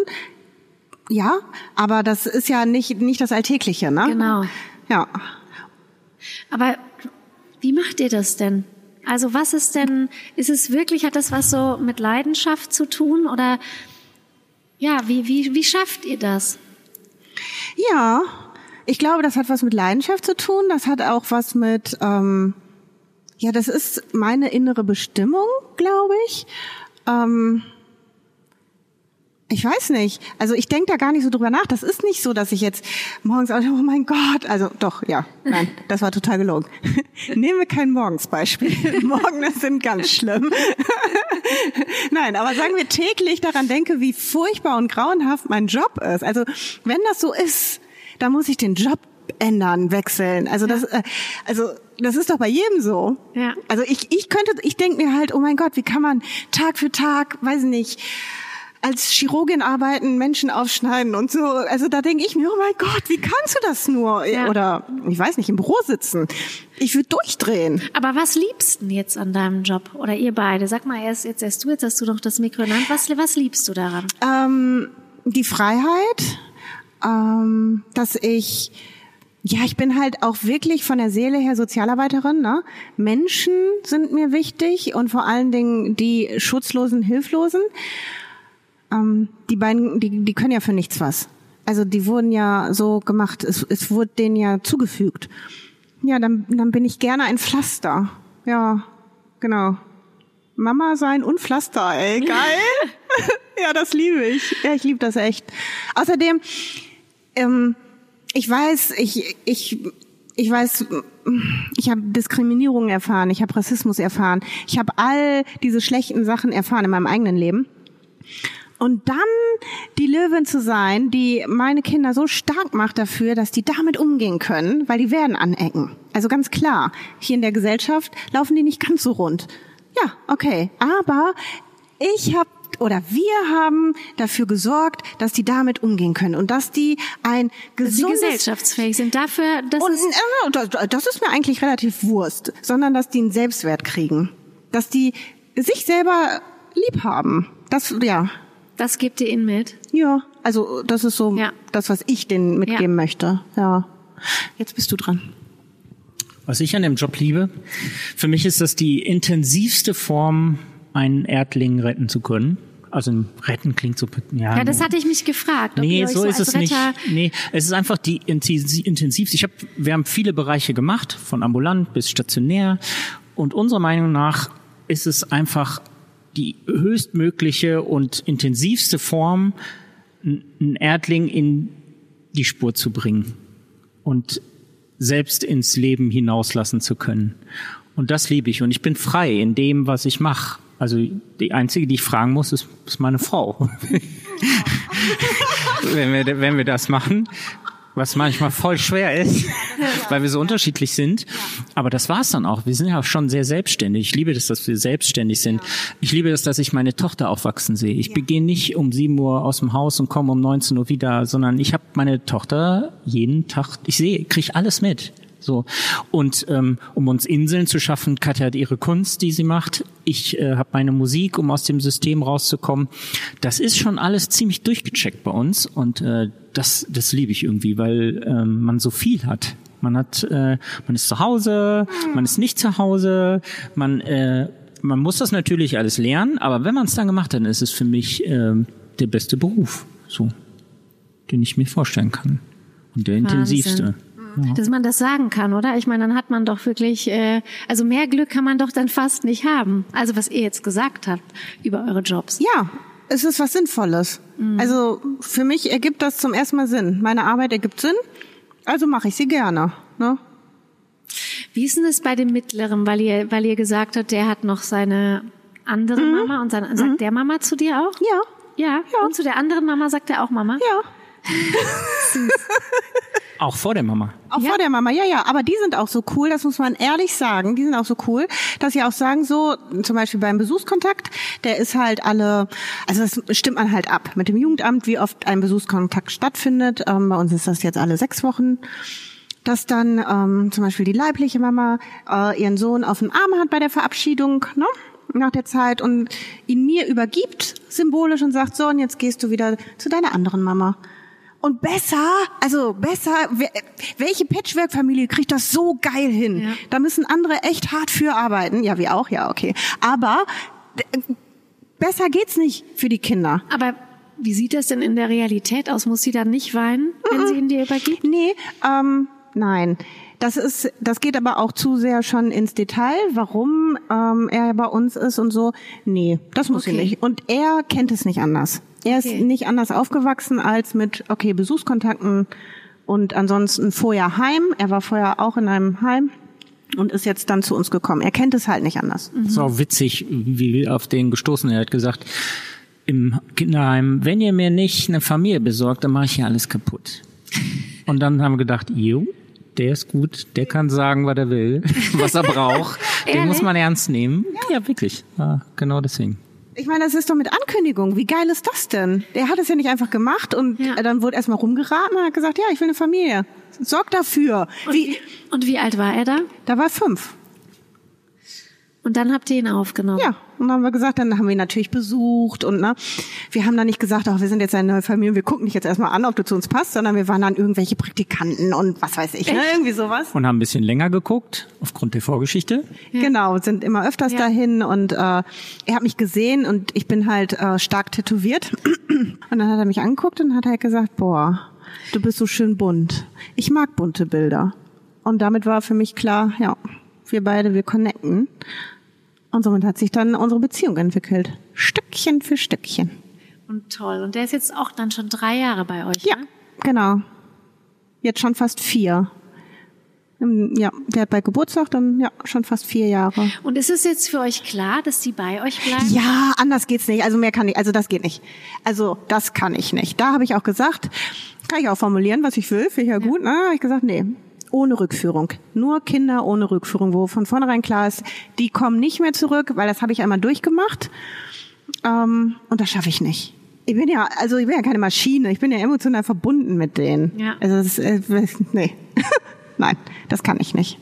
S2: Ja, aber das ist ja nicht, nicht das Alltägliche, ne?
S3: Genau.
S2: Ja.
S3: Aber wie macht ihr das denn? Also was ist denn, ist es wirklich, hat das was so mit Leidenschaft zu tun oder ja, wie, wie, wie schafft ihr das?
S2: Ja, ich glaube, das hat was mit Leidenschaft zu tun. Das hat auch was mit, ähm, ja, das ist meine innere Bestimmung, glaube ich. Ähm, ich weiß nicht. Also ich denke da gar nicht so drüber nach. Das ist nicht so, dass ich jetzt morgens, oh mein Gott, also doch, ja, nein, das war total gelogen. Nehmen wir kein Morgensbeispiel. Morgen sind ganz schlimm. nein, aber sagen wir täglich daran denke, wie furchtbar und grauenhaft mein Job ist. Also wenn das so ist, dann muss ich den Job ändern, wechseln. Also das, äh, also das ist doch bei jedem so.
S3: Ja.
S2: Also ich, ich könnte, ich denke mir halt, oh mein Gott, wie kann man Tag für Tag, weiß nicht, als Chirurgin arbeiten, Menschen aufschneiden und so. Also da denke ich mir, oh mein Gott, wie kannst du das nur?
S3: Ja.
S2: Oder ich weiß nicht, im Büro sitzen. Ich würde durchdrehen.
S3: Aber was liebst du denn jetzt an deinem Job? Oder ihr beide? Sag mal erst, jetzt erst du, jetzt hast du doch das Mikro in Hand. Was, was liebst du daran?
S2: Ähm, die Freiheit, ähm, dass ich ja, ich bin halt auch wirklich von der Seele her Sozialarbeiterin. Ne? Menschen sind mir wichtig und vor allen Dingen die schutzlosen, hilflosen. Ähm, die beiden, die, die können ja für nichts was. Also die wurden ja so gemacht, es, es wurde denen ja zugefügt. Ja, dann, dann bin ich gerne ein Pflaster. Ja, genau. Mama sein und Pflaster, ey, geil. ja, das liebe ich. Ja, ich liebe das echt. Außerdem, ähm, ich weiß, ich, ich, ich weiß, ich habe Diskriminierung erfahren, ich habe Rassismus erfahren, ich habe all diese schlechten Sachen erfahren in meinem eigenen Leben. Und dann die Löwin zu sein, die meine Kinder so stark macht dafür, dass die damit umgehen können, weil die werden anecken. Also ganz klar, hier in der Gesellschaft laufen die nicht ganz so rund. Ja, okay. Aber ich habe oder wir haben dafür gesorgt, dass die damit umgehen können und dass die ein
S3: Dass sie
S2: gesundes
S3: gesellschaftsfähig sind. Dafür, das
S2: und äh, das, das ist mir eigentlich relativ Wurst, sondern dass die einen Selbstwert kriegen, dass die sich selber lieb haben. Das ja,
S3: das gibt ihr ihnen mit.
S2: ja. Also das ist so
S3: Ja.
S2: das, was ich denen mitgeben
S3: Ja.
S2: möchte. Ja. Jetzt bist du dran.
S5: Was ich an dem Job liebe, für mich ist das die intensivste Form, einen Erdling retten zu können. Also retten klingt so, ja.
S3: Ja, das hatte ich mich gefragt. Ob
S5: Nee,
S3: ihr euch
S5: so ist
S3: als
S5: es nicht. Nee, es ist einfach die intensi- intensivste. Ich hab, wir haben viele Bereiche gemacht, von ambulant bis stationär. Und unserer Meinung nach ist es einfach die höchstmögliche und intensivste Form, einen Erdling in die Spur zu bringen und selbst ins Leben hinauslassen zu können. Und das liebe ich. Und ich bin frei in dem, was ich mache. Also die einzige, die ich fragen muss, ist, ist meine Frau. wenn, wir, wenn wir das machen, was manchmal voll schwer ist, weil wir so unterschiedlich sind. Aber das war's dann auch. Wir sind ja schon sehr selbstständig. Ich liebe das, dass wir selbstständig sind. Ich liebe das, dass ich meine Tochter aufwachsen sehe. Ich gehe nicht um 7 Uhr aus dem Haus und komme um 19 Uhr wieder, sondern ich habe meine Tochter jeden Tag, ich sehe, kriege alles mit. So und ähm, um uns Inseln zu schaffen, Katja hat ihre Kunst, die sie macht. Ich äh, habe meine Musik, um aus dem System rauszukommen. Das ist schon alles ziemlich durchgecheckt bei uns und äh, das, das liebe ich irgendwie, weil ähm, man so viel hat. Man hat, äh, man ist zu Hause, man ist nicht zu Hause, man äh, man muss das natürlich alles lernen, aber wenn man es dann gemacht hat, dann ist es für mich äh, der beste Beruf, so, den ich mir vorstellen kann und der intensivste.
S3: Dass man das sagen kann, oder? Ich meine, dann hat man doch wirklich, äh, also mehr Glück kann man doch dann fast nicht haben. Also was ihr jetzt gesagt habt über eure Jobs.
S2: Ja, es ist was Sinnvolles. Also für mich ergibt das zum ersten Mal Sinn. Meine Arbeit ergibt Sinn, also mache ich sie gerne. Ne?
S3: Wie ist denn das bei dem Mittleren, weil ihr, weil ihr gesagt habt, der hat noch seine andere Mama und seine, sagt der Mama zu dir auch?
S2: Ja,
S3: Ja.
S2: Ja.
S3: Und zu der anderen Mama sagt er auch Mama?
S2: ja.
S5: Auch vor der Mama.
S2: Auch
S3: Ja.
S2: vor der Mama, ja, ja. Aber die sind auch so cool, das muss man ehrlich sagen. Die sind auch so cool, dass sie auch sagen, so, zum Beispiel beim Besuchskontakt, der ist halt alle, also das stimmt man halt ab mit dem Jugendamt, wie oft ein Besuchskontakt stattfindet. Ähm, bei uns ist das jetzt alle sechs Wochen. Dass dann ähm, zum Beispiel die leibliche Mama äh, ihren Sohn auf dem Arm hat bei der Verabschiedung, ne? nach der Zeit und ihn mir übergibt, symbolisch und sagt, so, und jetzt gehst du wieder zu deiner anderen Mama. Und besser, also besser, welche Patchwork-Familie kriegt das so geil hin?
S3: Ja.
S2: Da müssen andere echt hart für arbeiten. Ja, wir auch, ja, okay. Aber besser geht's nicht für die Kinder.
S3: Aber wie sieht das denn in der Realität aus? Muss sie dann nicht weinen, wenn sie ihn dir übergibt?
S2: Nee, ähm, nein. Das ist, das geht aber auch zu sehr schon ins Detail, warum ähm, er bei uns ist und so. Nee, das muss sie
S3: Okay.
S2: nicht. Und er kennt es nicht anders. Er
S3: Okay.
S2: ist nicht anders aufgewachsen als mit, okay, Besuchskontakten und ansonsten vorher Heim. Er war vorher auch in einem Heim und ist jetzt dann zu uns gekommen. Er kennt es halt nicht anders.
S5: Das ist auch witzig, wie wir auf den gestoßen. Er hat gesagt, im Kinderheim, wenn ihr mir nicht eine Familie besorgt, dann mache ich hier alles kaputt. Und dann haben wir gedacht, jo, der ist gut, der kann sagen, was er will, was er braucht. Den muss man ernst nehmen. Ja, wirklich. Ja, genau deswegen.
S2: Ich meine, das ist doch mit Ankündigung. Wie geil ist das denn? Der hat es ja nicht einfach gemacht und
S3: Ja.
S2: dann wurde erstmal rumgeraten und hat gesagt, ja, ich will eine Familie. Sorg dafür.
S3: Und
S2: Wie,
S3: wie, und wie alt war er da?
S2: da war fünf.
S3: Und dann habt ihr ihn aufgenommen.
S2: Ja, und dann haben wir gesagt, dann haben wir ihn natürlich besucht und ne, wir haben dann nicht gesagt, ach, wir sind jetzt eine neue Familie, wir gucken dich jetzt erstmal an, ob du zu uns passt, sondern wir waren dann irgendwelche Praktikanten und was weiß ich, ne, irgendwie sowas.
S5: Und haben ein bisschen länger geguckt, aufgrund der Vorgeschichte.
S2: Genau, sind immer öfters
S3: Ja.
S2: dahin und äh, er hat mich gesehen und ich bin halt äh, stark tätowiert. Und dann hat er mich angeguckt und hat halt gesagt, boah, du bist so schön bunt. Ich mag bunte Bilder. Und damit war für mich klar, ja, wir beide, wir connecten. Und somit hat sich dann unsere Beziehung entwickelt. Stückchen für Stückchen.
S3: Und toll. Und der ist jetzt auch dann schon drei Jahre bei euch.
S2: Ja,
S3: Ne?
S2: genau. Jetzt schon fast vier. Ja, der hat bei Geburtstag dann ja schon fast vier Jahre.
S3: Und ist es jetzt für euch klar, dass die bei euch bleiben?
S2: Ja, anders geht's nicht. Also mehr kann ich, also das geht nicht. Also das kann ich nicht. Da habe ich auch gesagt, kann ich auch formulieren, was ich will, finde ich ja gut. Ne? Habe ich gesagt, nee, ohne Rückführung. Nur Kinder ohne Rückführung, wo von vornherein klar ist, die kommen nicht mehr zurück, weil das habe ich einmal durchgemacht. Ähm, und das schaffe ich nicht. Ich bin ja, also ich bin ja keine Maschine. Ich bin ja emotional verbunden mit denen.
S3: Ja.
S2: Also das, äh, nee, nein, das kann ich nicht.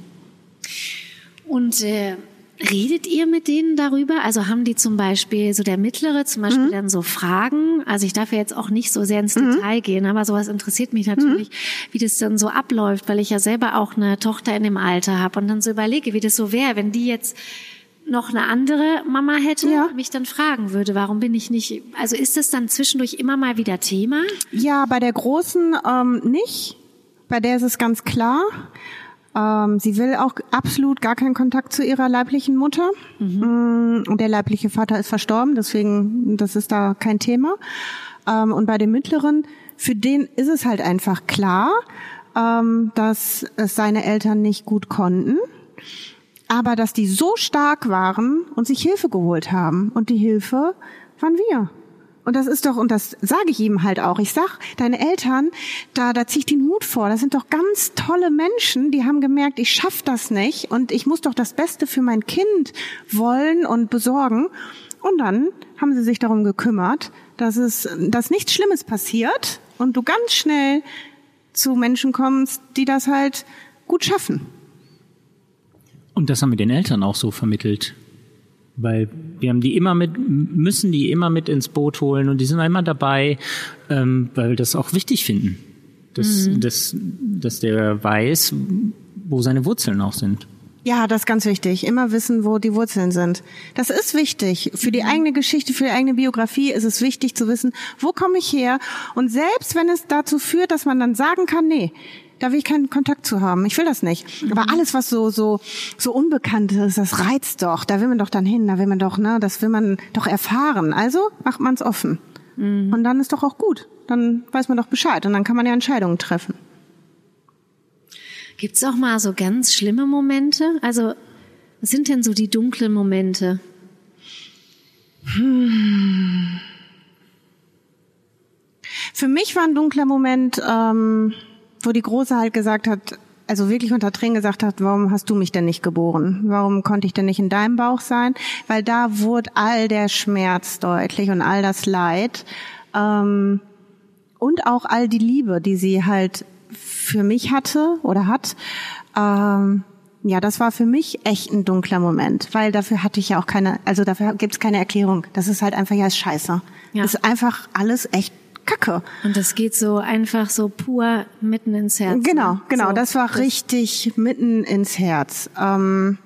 S3: Und äh, redet ihr mit denen darüber? Also haben die zum Beispiel, so der Mittlere zum Beispiel
S2: Mhm.
S3: dann so Fragen? Also ich darf ja jetzt auch nicht so sehr ins Detail gehen, aber sowas interessiert mich natürlich,
S2: Mhm.
S3: wie das dann so abläuft, weil ich ja selber auch eine Tochter in dem Alter habe und dann so überlege, wie das so wäre, wenn die jetzt noch eine andere Mama hätte,
S2: Ja.
S3: mich dann fragen würde, warum bin ich nicht, also ist das dann zwischendurch immer mal wieder Thema?
S2: Ja, bei der Großen ähm, nicht. Bei der ist es ganz klar. Ähm, sie will auch absolut gar keinen Kontakt zu ihrer leiblichen Mutter. Und der leibliche Vater ist verstorben, deswegen das ist da kein Thema. Ähm, und bei dem Mittleren, für den ist es halt einfach klar, ähm, dass es seine Eltern nicht gut konnten aber dass die so stark waren und sich Hilfe geholt haben. Und die Hilfe waren wir. Und das ist doch, und das sage ich ihm halt auch, ich sag, deine Eltern, da, da zieh ich den Hut vor, das sind doch ganz tolle Menschen, die haben gemerkt, ich schaff das nicht und ich muss doch das Beste für mein Kind wollen und besorgen. Und dann haben sie sich darum gekümmert, dass es, dass nichts Schlimmes passiert und du ganz schnell zu Menschen kommst, die das halt gut schaffen.
S5: Und das haben wir den Eltern auch so vermittelt. Weil wir haben die immer mit, müssen die immer mit ins Boot holen und die sind immer dabei, ähm, weil wir das auch wichtig finden. Dass, dass, dass der weiß, wo seine Wurzeln auch sind.
S2: Ja, das ist ganz wichtig. Immer wissen, wo die Wurzeln sind. Das ist wichtig. Für die eigene Geschichte, für die eigene Biografie ist es wichtig zu wissen, wo komme ich her? Und selbst wenn es dazu führt, dass man dann sagen kann, nee, da will ich keinen Kontakt zu haben. Ich will das nicht. Aber alles, was so, so, so unbekannt ist, das reizt doch. Da will man doch dann hin. Da will man doch, ne, das will man doch erfahren. Also macht man es offen. Und dann ist doch auch gut. Dann weiß man doch Bescheid. Und dann kann man ja Entscheidungen treffen.
S3: Gibt's auch mal so ganz schlimme Momente? Also, was sind denn so die dunklen Momente?
S2: Für mich war ein dunkler Moment, ähm, wo die Große halt gesagt hat, also wirklich unter Tränen gesagt hat, warum hast du mich denn nicht geboren? Warum konnte ich denn nicht in deinem Bauch sein? Weil da wurde all der Schmerz deutlich und all das Leid ähm, und auch all die Liebe, die sie halt für mich hatte oder hat. Ähm, ja, das war für mich echt ein dunkler Moment, weil dafür hatte ich ja auch keine, also dafür gibt's keine Erklärung. Das ist halt einfach, ja, ist scheiße.
S3: Ja.
S2: Ist einfach alles echt Kacke.
S3: Und das geht so einfach so pur mitten ins Herz.
S2: Genau,
S3: ne?
S2: genau.
S3: So,
S2: das war richtig mitten ins Herz. Ähm,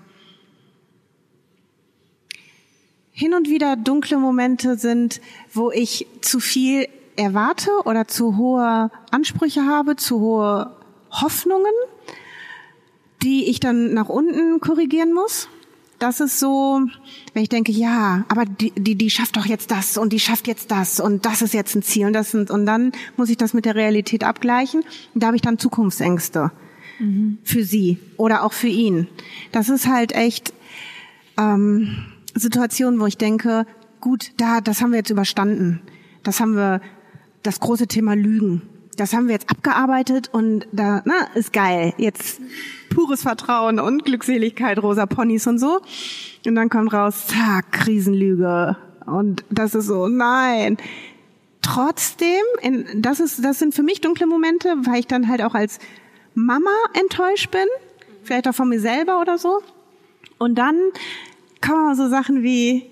S2: hin und wieder dunkle Momente sind, wo ich zu viel erwarte oder zu hohe Ansprüche habe, zu hohe Hoffnungen, die ich dann nach unten korrigieren muss. Das ist so, wenn ich denke, ja, aber die, die, die schafft doch jetzt das und die schafft jetzt das und das ist jetzt ein Ziel und das sind, und dann muss ich das mit der Realität abgleichen. Und da habe ich dann Zukunftsängste mhm. für sie oder auch für ihn. Das ist halt echt ähm, Situationen, wo ich denke, gut, da, das haben wir jetzt überstanden. Das haben wir, das große Thema Lügen. Das haben wir jetzt abgearbeitet und da, na, ist geil. Jetzt pures Vertrauen und Glückseligkeit, rosa Ponys und so. Und dann kommt raus, zack, Krisenlüge. Und das ist so, nein. Trotzdem, in, das ist, das sind für mich dunkle Momente, weil ich dann halt auch als Mama enttäuscht bin. Vielleicht auch von mir selber oder so. Und dann kommen so Sachen wie,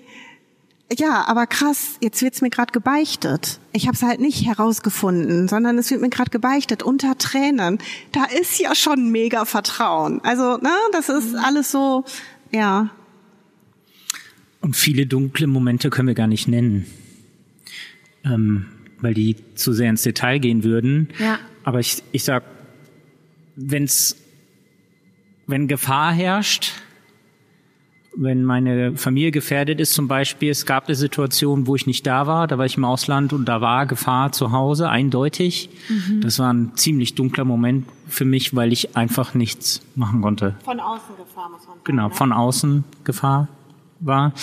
S2: ja, aber krass, jetzt wird's mir gerade gebeichtet. Ich habe es halt nicht herausgefunden, sondern es wird mir gerade gebeichtet unter Tränen. Da ist ja schon mega Vertrauen. Also, ne, das ist alles so, ja.
S5: Und viele dunkle Momente können wir gar nicht nennen, ähm, weil die zu sehr ins Detail gehen würden.
S3: Ja.
S5: Aber ich, ich sag, wenn's, wenn Gefahr herrscht, wenn meine Familie gefährdet ist zum Beispiel, es gab eine Situation, wo ich nicht da war, da war ich im Ausland und da war Gefahr zu Hause, eindeutig. Mhm. Das war ein ziemlich dunkler Moment für mich, weil ich einfach nichts machen konnte.
S2: Von außen Gefahr muss man sagen.
S5: Genau,
S2: ne?
S5: von außen Gefahr war.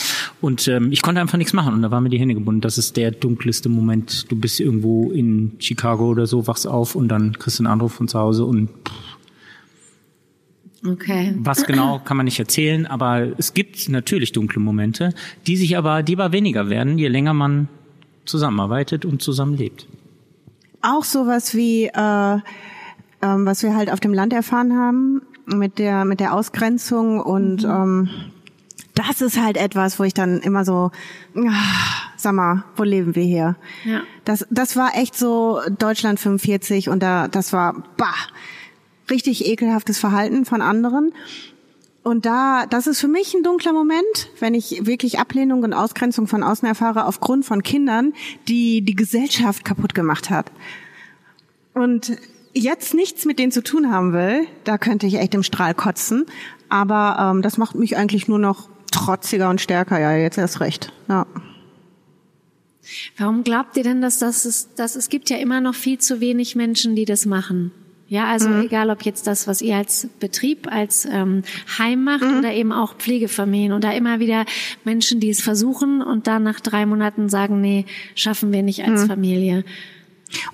S5: Und ähm, ich konnte einfach nichts machen und da waren mir die Hände gebunden. Das ist der dunkelste Moment. Du bist irgendwo in Chicago oder so, wachst auf und dann kriegst du einen Anruf von zu Hause und pff,
S3: Okay.
S5: Was genau kann man nicht erzählen, aber es gibt natürlich dunkle Momente, die sich aber, die aber weniger werden, je länger man zusammenarbeitet und zusammenlebt.
S2: Auch sowas wie, äh, äh, was wir halt auf dem Land erfahren haben, mit der, mit der Ausgrenzung und mhm. ähm, das ist halt etwas, wo ich dann immer so, ach, sag mal, wo leben wir hier?
S3: Ja.
S2: Das, das war echt so Deutschland 45 und da, das war, bah, richtig ekelhaftes Verhalten von anderen. Und da, das ist für mich ein dunkler Moment, wenn ich wirklich Ablehnung und Ausgrenzung von außen erfahre aufgrund von Kindern, die die Gesellschaft kaputt gemacht hat. Und jetzt nichts mit denen zu tun haben will, da könnte ich echt im Strahl kotzen. Aber ähm, das macht mich eigentlich nur noch trotziger und stärker. Ja, jetzt erst recht. Ja.
S3: Warum glaubt ihr denn, dass das ist, dass es gibt ja immer noch viel zu wenig Menschen, die das machen? Ja, also mhm. egal, ob jetzt das, was ihr als Betrieb, als ähm, Heim macht mhm. oder eben auch Pflegefamilien und da immer wieder Menschen, die es versuchen und dann nach drei Monaten sagen, nee, schaffen wir nicht als mhm. Familie.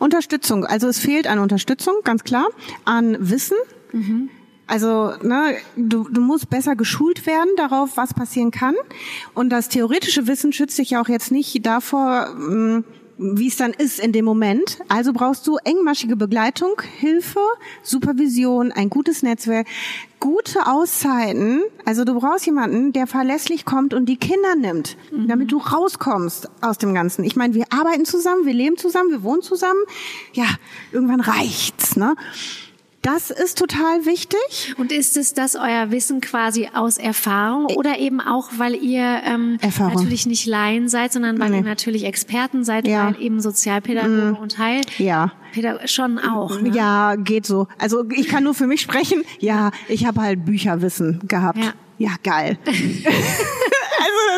S2: Unterstützung. Also es fehlt an Unterstützung, ganz klar, an Wissen. Mhm. Also ne, du, du musst besser geschult werden darauf, was passieren kann. Und das theoretische Wissen schützt dich ja auch jetzt nicht davor, mh, wie es dann ist in dem Moment. Also brauchst du engmaschige Begleitung, Hilfe, Supervision, ein gutes Netzwerk, gute Auszeiten. Also du brauchst jemanden, der verlässlich kommt und die Kinder nimmt, mhm. damit du rauskommst aus dem Ganzen. Ich meine, wir arbeiten zusammen, wir leben zusammen, wir wohnen zusammen. Ja, irgendwann reicht's, ne? Das ist total wichtig.
S3: Und ist es das euer Wissen quasi aus Erfahrung oder eben auch, weil ihr ähm,
S2: Erfahrung.
S3: natürlich nicht Laien seid, sondern weil nee. ihr natürlich Experten seid, ja. weil eben Sozialpädagoge mm. und Heil
S2: ja.
S3: schon auch. Ne?
S2: Ja, geht so. Also ich kann nur für mich sprechen. Ja, ich habe halt Bücherwissen gehabt.
S3: Ja,
S2: ja geil.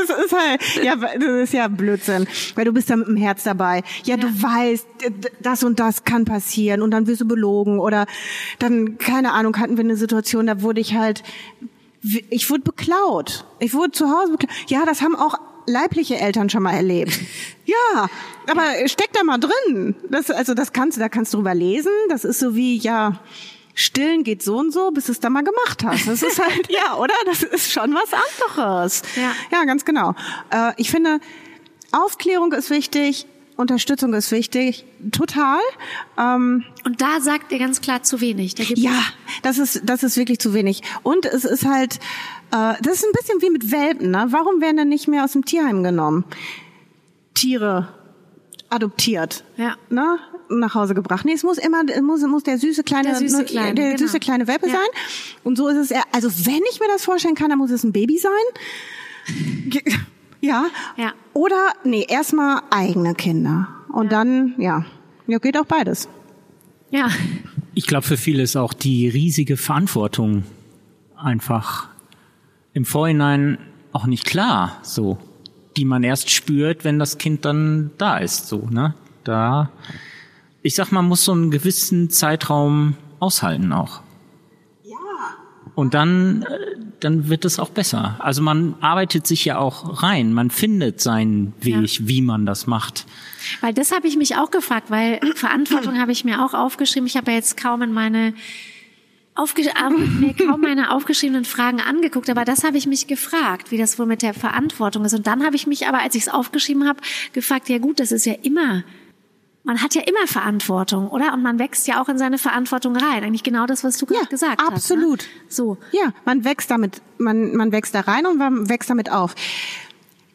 S2: das ist halt, ja, das ist ja Blödsinn, weil du bist da mit dem Herz dabei. Ja, ja, du weißt, das und das kann passieren und dann wirst du belogen oder dann, keine Ahnung, hatten wir eine Situation, da wurde ich halt, ich wurde beklaut. Ich wurde zu Hause beklaut. Ja, das haben auch leibliche Eltern schon mal erlebt. Ja, aber steck da mal drin. Das, also das kannst du, da kannst du drüber lesen. Das ist so wie, ja, Stillen geht so und so, bis du es dann mal gemacht hast. Das ist halt, ja, oder? Das ist schon was anderes.
S3: Ja,
S2: ja ganz genau. Äh, ich finde, Aufklärung ist wichtig, Unterstützung ist wichtig, total. Ähm,
S3: und da sagt ihr ganz klar zu wenig. Da
S2: ja, das ist das ist wirklich zu wenig. Und es ist halt, äh, das ist ein bisschen wie mit Welpen. Ne? Warum werden denn nicht mehr aus dem Tierheim genommen? Tiere adoptiert.
S3: Ja.
S2: Ne? Nach Hause gebracht. Nee, es muss immer, muss, muss der süße kleine,
S3: der süße kleine,
S2: der
S3: genau.
S2: süße kleine Welpe
S3: Ja.
S2: sein. Und so ist es, eher- also wenn ich mir das vorstellen kann, dann muss es ein Baby sein. Ja.
S3: Ja.
S2: Oder, nee, erstmal eigene Kinder. Und dann, ja. Ja, geht auch beides.
S3: Ja.
S5: Ich glaube, für viele ist auch die riesige Verantwortung einfach im Vorhinein auch nicht klar, so, die man erst spürt, wenn das Kind dann da ist, so, ne? Da, ich sag, man muss so einen gewissen Zeitraum aushalten auch. Ja. Und dann, äh, dann wird es auch besser. Also man arbeitet sich ja auch rein, man findet seinen Weg, ja. wie man das macht.
S3: Weil das habe ich mich auch gefragt, weil Verantwortung habe ich mir auch aufgeschrieben. Ich habe ja jetzt kaum in meine aufge mir kaum meine aufgeschriebenen Fragen angeguckt, aber das habe ich mich gefragt, wie das wohl mit der Verantwortung ist. Und dann habe ich mich aber, als ich es aufgeschrieben habe, gefragt, ja gut, das ist ja immer, man hat ja immer Verantwortung, oder? Und man wächst ja auch in seine Verantwortung rein. Eigentlich genau das, was du
S2: ja,
S3: gerade gesagt
S2: absolut. hast. Absolut. Ne?
S3: So.
S2: Ja, man wächst damit, man, man wächst da rein und man wächst damit auf.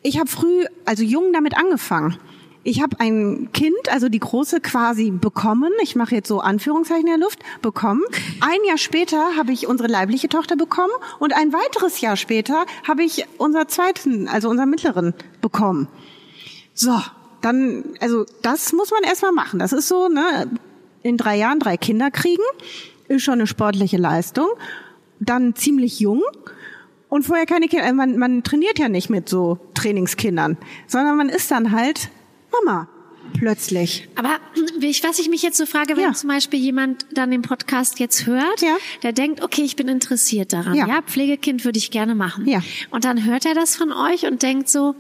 S2: Ich habe früh, also jung damit angefangen. Ich habe ein Kind, also die große quasi bekommen. Ich mache jetzt so Anführungszeichen in der Luft, bekommen. Ein Jahr später habe ich unsere leibliche Tochter bekommen und ein weiteres Jahr später habe ich unser zweiten, also unseren mittleren bekommen. So, dann, also das muss man erstmal machen. Das ist so, ne, in drei Jahren drei Kinder kriegen, ist schon eine sportliche Leistung. Dann ziemlich jung und vorher keine Kinder. Man, man trainiert ja nicht mit so Trainingskindern, sondern man ist dann halt Mama plötzlich.
S3: Aber ich, was ich mich jetzt so frage, wenn ja. zum Beispiel jemand dann den Podcast jetzt hört, ja. der denkt, okay, ich bin interessiert daran, ja. ja, Pflegekind würde ich gerne machen. Ja. Und dann hört er das von euch und denkt so,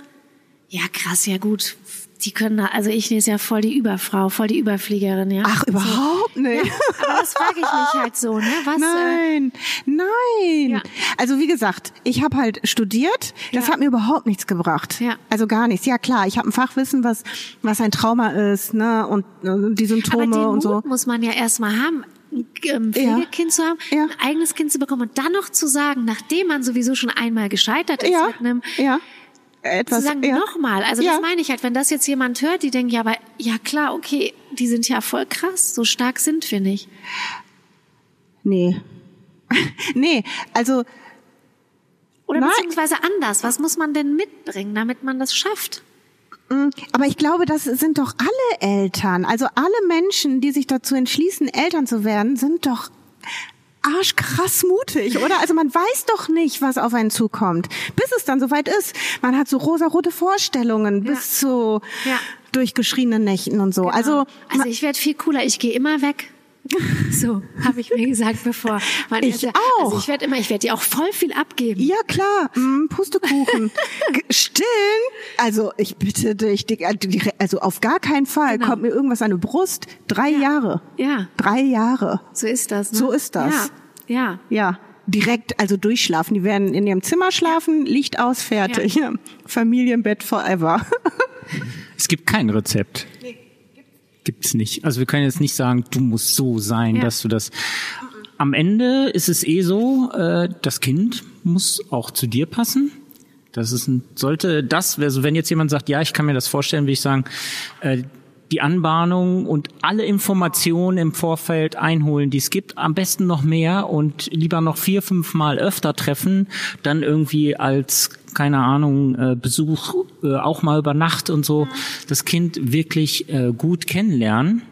S3: ja krass, ja gut, die können da, also ich ist ja voll die Überfrau, voll die Überfliegerin, ja.
S2: Ach, überhaupt so. nicht. Ja,
S3: aber das frage ich mich halt so, ne?
S2: Was, nein, äh, nein. Ja. Also wie gesagt, ich habe halt studiert, das ja. hat mir überhaupt nichts gebracht. Ja. Also gar nichts. Ja klar, ich habe ein Fachwissen, was was ein Trauma ist, ne? Und äh, die Symptome aber den und so.
S3: Mut muss man ja erstmal haben ein Pflegekind ja. zu haben, ja. ein eigenes Kind zu bekommen und dann noch zu sagen, nachdem man sowieso schon einmal gescheitert ist ja. mit einem, ja etwas. Zu sagen, ja. nochmal. Also ja. das meine ich halt, wenn das jetzt jemand hört, die denken, ja, aber ja klar, okay, die sind ja voll krass, so stark sind wir nicht.
S2: Nee. nee, also.
S3: Oder nein. beziehungsweise anders. Was muss man denn mitbringen, damit man das schafft?
S2: Mm, aber ich glaube, das sind doch alle Eltern. Also alle Menschen, die sich dazu entschließen, Eltern zu werden, sind doch arschkrass mutig, oder? Also man weiß doch nicht, was auf einen zukommt, bis es dann soweit ist. Man hat so rosarote Vorstellungen ja. bis zu ja. durchgeschriebenen Nächten und so. Genau. Also,
S3: also ich werde viel cooler. Ich gehe immer weg. So habe ich mir gesagt, bevor
S2: man ich erste, auch.
S3: Also ich werde immer, ich werde dir auch voll viel abgeben.
S2: Ja klar, mm, Pustekuchen, stillen. Also ich bitte dich, also auf gar keinen Fall genau. kommt mir irgendwas an die Brust. Drei ja. Jahre. Ja. Drei Jahre.
S3: So ist das. Ne?
S2: So ist das. Ja. Ja. Ja. Direkt, also durchschlafen. Die werden in ihrem Zimmer schlafen, Licht aus, fertig. Ja. Familienbett forever.
S5: Es gibt kein Rezept. Nee gibt's nicht. Also wir können jetzt nicht sagen, du musst so sein, ja. dass du das. Am Ende ist es eh so, äh, das Kind muss auch zu dir passen. Das ist ein, sollte das, also wenn jetzt jemand sagt, ja, ich kann mir das vorstellen, will ich sagen, äh, die Anbahnung und alle Informationen im Vorfeld einholen, die es gibt, am besten noch mehr und lieber noch vier, fünf Mal öfter treffen, dann irgendwie als keine Ahnung, äh, Besuch äh, auch mal über Nacht und so, das Kind wirklich äh, gut kennenlernen.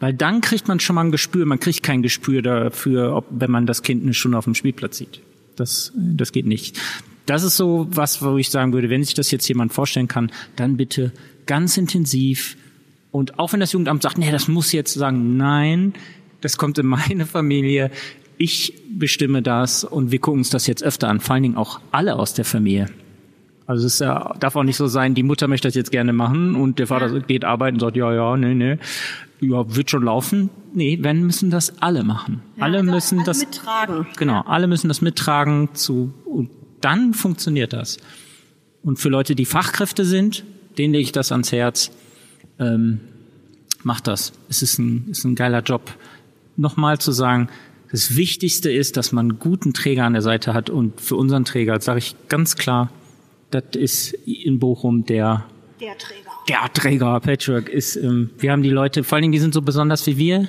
S5: Weil dann kriegt man schon mal ein Gespür. Man kriegt kein Gespür dafür, ob, wenn man das Kind eine Stunde auf dem Spielplatz sieht. Das, das geht nicht. Das ist so was, wo ich sagen würde, wenn sich das jetzt jemand vorstellen kann, dann bitte ganz intensiv. Und auch wenn das Jugendamt sagt, nee, das muss jetzt sagen, nein, das kommt in meine Familie ich bestimme das und wir gucken uns das jetzt öfter an, vor allen Dingen auch alle aus der Familie. Also es ja, darf auch nicht so sein, die Mutter möchte das jetzt gerne machen und der Vater ja. geht arbeiten und sagt, ja, ja, nee, nee, ja, wird schon laufen. Nee, wenn müssen das alle machen. Ja, alle müssen alle das mittragen. Genau, alle müssen das mittragen zu und dann funktioniert das. Und für Leute, die Fachkräfte sind, denen lege ich das ans Herz. Ähm, macht das. Es ist ein, ist ein geiler Job. Nochmal zu sagen, das Wichtigste ist, dass man einen guten Träger an der Seite hat. Und für unseren Träger sage ich ganz klar, das ist in Bochum der, der Träger. Der Träger, Patchwork ist, ähm, wir haben die Leute, vor allen Dingen, die sind so besonders wie wir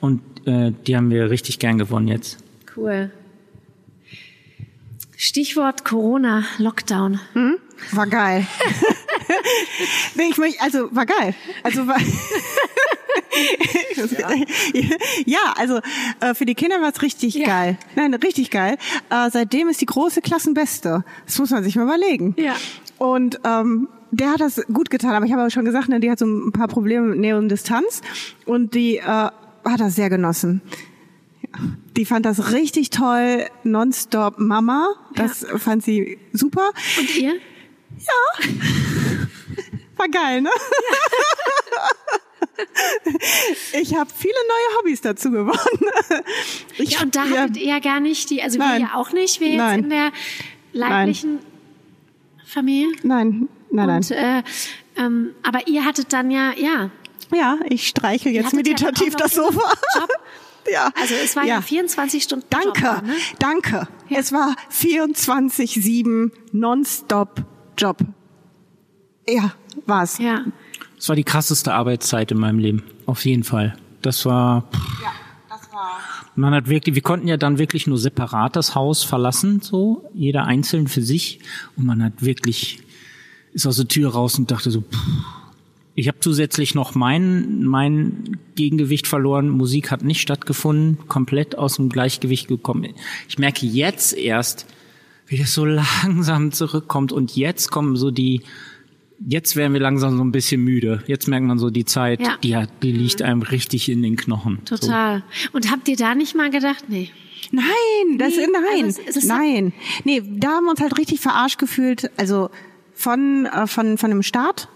S5: und äh, die haben wir richtig gern gewonnen jetzt.
S3: Cool. Stichwort Corona, Lockdown.
S2: Hm? War geil. nee, ich möchte, also war geil. Also war ja, also äh, für die Kinder war es richtig
S3: Ja.
S2: geil. Nein, richtig geil. Äh, seitdem ist die große Klassenbeste. Das muss man sich mal überlegen.
S3: Ja.
S2: Und ähm, der hat das gut getan, aber ich habe aber schon gesagt, ne, die hat so ein paar Probleme mit Nähe und Distanz und die äh, hat das sehr genossen. Die fand das richtig toll, nonstop Mama. Das fand sie super.
S3: Und ihr?
S2: War geil, ne? Ich habe viele neue Hobbys dazu gewonnen. Ich,
S3: Ja, und da hattet ihr ja gar nicht die, also wir
S2: Nein.
S3: ja auch nicht, wir jetzt
S2: Nein.
S3: in der leiblichen Familie.
S2: Nein, nein, nein.
S3: Und, äh, ähm, aber ihr hattet dann ja, ja,
S2: Ja, ich streiche jetzt
S3: ja
S2: meditativ
S3: noch
S2: das Sofa. Ja.
S3: also es war ja, 24 Stunden
S2: Danke,
S3: Job, ne?
S2: danke.
S3: Ja.
S2: Es war 24-7 nonstop Job. Ja, war's.
S3: Ja.
S5: Das war die krasseste Arbeitszeit in meinem Leben. Auf jeden Fall. Das war,
S2: Ja, das war.
S5: man hat wirklich, wir konnten ja dann wirklich nur separat das Haus verlassen, so, jeder einzeln für sich. Und man hat wirklich, ist aus der Tür raus und dachte so, pff. ich habe zusätzlich noch mein, mein Gegengewicht verloren. Musik hat nicht stattgefunden, komplett aus dem Gleichgewicht gekommen. Ich merke jetzt erst, wie das so langsam zurückkommt und jetzt kommen so die, jetzt werden wir langsam so ein bisschen müde. Jetzt merkt man so die Zeit,
S3: Ja.
S5: die hat, die liegt einem richtig in den Knochen. So.
S3: Total. Und habt ihr da nicht mal gedacht, nee.
S2: Nein, das
S3: Nee,
S2: nein,
S3: also es- es-
S2: nein. Nee, da haben wir uns halt richtig verarscht gefühlt. Also von äh, von von dem Staat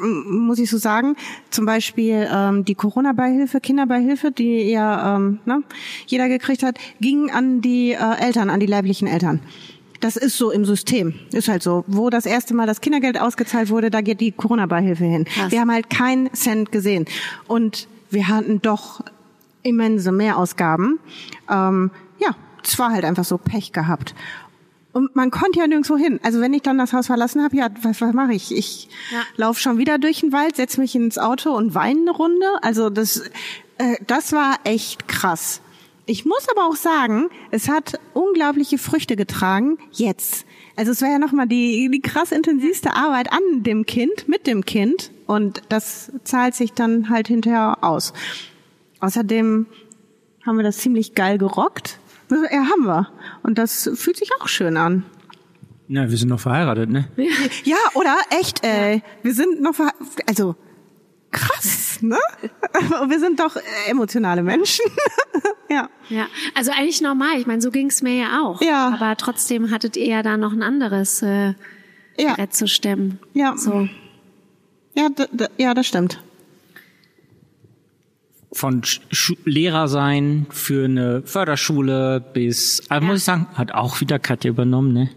S2: muss ich so sagen. Zum Beispiel ähm, die Corona-Beihilfe, Kinderbeihilfe, die ja ähm, ne, jeder gekriegt hat, ging an die äh, Eltern, an die leiblichen Eltern. Das ist so im System. Ist halt so. Wo das erste Mal das Kindergeld ausgezahlt wurde, da geht die Corona-Beihilfe hin.
S3: Krass.
S2: Wir haben halt keinen Cent gesehen. Und wir hatten doch immense Mehrausgaben. Ähm, ja, es war halt einfach so Pech gehabt. Und man konnte ja nirgendwo hin. Also wenn ich dann das Haus verlassen habe, ja, was, was mache ich? Ich
S3: Ja.
S2: laufe schon wieder durch den Wald, setze mich ins Auto und weine eine Runde. Also das, äh, das war echt krass. Ich muss aber auch sagen, es hat unglaubliche Früchte getragen jetzt. Also es war ja nochmal die, die krass intensivste Arbeit an dem Kind, mit dem Kind. Und das zahlt sich dann halt hinterher aus. Außerdem haben wir das ziemlich geil gerockt. Ja, haben wir. Und das fühlt sich auch schön an.
S5: Na, wir sind noch verheiratet, ne?
S2: Ja, oder? Echt, ey. Wir sind noch, verhe- also, krass, ne? wir sind doch äh, emotionale Menschen. ja.
S3: Ja, also eigentlich normal. Ich meine, so ging's mir ja auch.
S2: Ja.
S3: Aber trotzdem hattet ihr ja da noch ein anderes äh,
S2: Ja.
S3: Brett zu stemmen.
S2: Ja.
S3: So.
S2: Ja, ja, das stimmt.
S5: Von Sch Lehrer sein für eine Förderschule bis, also muss ich sagen, hat auch wieder Katja übernommen, ne?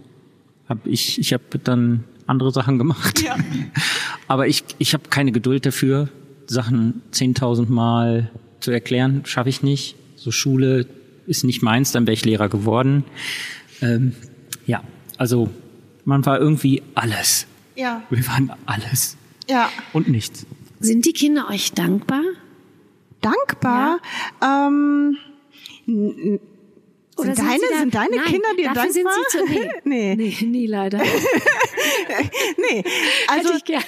S5: Hab ich, ich habe dann andere Sachen gemacht.
S2: Ja.
S5: Aber ich, ich habe keine Geduld dafür, Sachen 10.000 Mal zu erklären, schaffe ich nicht. So Schule ist nicht meins, dann wäre ich Lehrer geworden. Ähm, ja, also man war irgendwie alles.
S2: Ja.
S5: Wir waren alles
S2: Ja.
S5: und nichts.
S3: Sind die Kinder euch dankbar?
S2: Dankbar. Ähm, n- n-
S3: Oder
S2: sind deine,
S3: da-
S2: sind deine
S3: Nein,
S2: Kinder dir dankbar?
S3: Sind sie zu, nee.
S2: nee.
S3: nee, nie leider.
S2: nee. Also,
S3: Hätte ich gerne.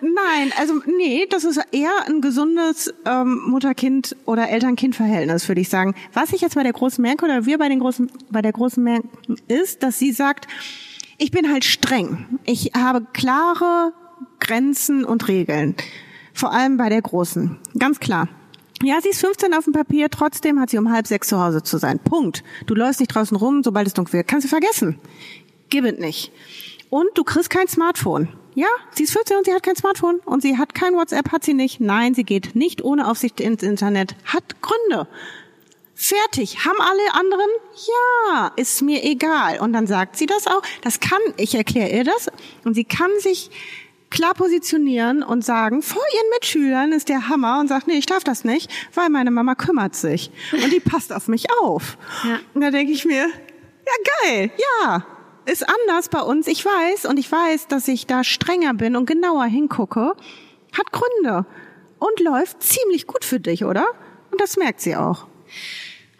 S2: Nein, also nee, das ist eher ein gesundes ähm, Mutter-Kind- oder Eltern-Kind-Verhältnis, würde ich sagen. Was ich jetzt bei der Großen merke, oder wir bei den Großen, bei der Großen merken, ist, dass sie sagt, ich bin halt streng. Ich habe klare Grenzen und Regeln. Vor allem bei der Großen. Ganz klar. Ja, sie ist 15 auf dem Papier, trotzdem hat sie um halb sechs zu Hause zu sein. Punkt. Du läufst nicht draußen rum, sobald es dunkel wird. Kannst du vergessen. Gib es nicht. Und du kriegst kein Smartphone. Ja, sie ist 14 und sie hat kein Smartphone und sie hat kein WhatsApp, hat sie nicht. Nein, sie geht nicht ohne Aufsicht ins Internet. Hat Gründe. Fertig. Haben alle anderen? Ja, ist mir egal. Und dann sagt sie das auch. Das kann, ich erkläre ihr das. Und sie kann sich klar positionieren und sagen, vor ihren Mitschülern ist der Hammer und sagt, nee, ich darf das nicht, weil meine Mama kümmert sich. Und die passt auf mich auf.
S3: Ja.
S2: Und da denke ich mir, ja geil, ja. Ist anders bei uns, ich weiß. Und ich weiß, dass ich da strenger bin und genauer hingucke. Hat Gründe. Und läuft ziemlich gut für dich, oder? Und das merkt sie auch.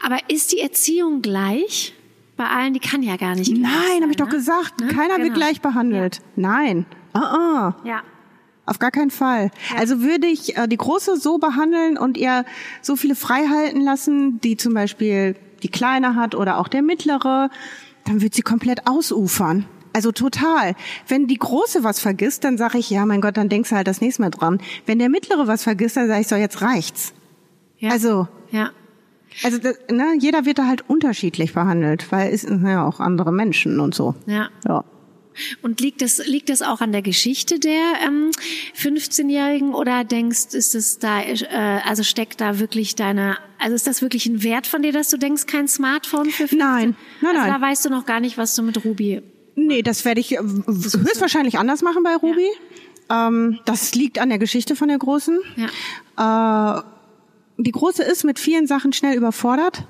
S3: Aber ist die Erziehung gleich? Bei allen, die kann ja gar nicht.
S2: Nein, habe ich doch
S3: ne?
S2: gesagt.
S3: Ne?
S2: Keiner wird
S3: Genau.
S2: gleich behandelt. Nein. Ah, ah.
S3: Ja.
S2: Auf gar keinen Fall. Also würde ich äh, die Große so behandeln und ihr so viele Freihalten lassen, die zum Beispiel die Kleine hat oder auch der Mittlere, dann wird sie komplett ausufern. Also total. Wenn die Große was vergisst, dann sage ich, ja, mein Gott, dann denkst du halt das nächste Mal dran. Wenn der Mittlere was vergisst, dann sage ich so, jetzt reicht's.
S3: Ja.
S2: Also,
S3: ja.
S2: also das, ne, jeder wird da halt unterschiedlich behandelt, weil es sind ja auch andere Menschen und so.
S3: Ja.
S2: Ja.
S3: Und liegt das, liegt das auch an der Geschichte der ähm, 15-Jährigen oder denkst, ist es da, äh, also steckt da wirklich deine, also ist das wirklich ein Wert von dir, dass du denkst, kein Smartphone für 15?
S2: Nein, nein,
S3: also
S2: nein.
S3: da weißt du noch gar nicht, was du mit Ruby.
S2: Nee, das werde ich äh, höchstwahrscheinlich anders machen bei Ruby. Ähm, das liegt an der Geschichte von der Großen.
S3: Ja.
S2: Äh, die Große ist mit vielen Sachen schnell überfordert.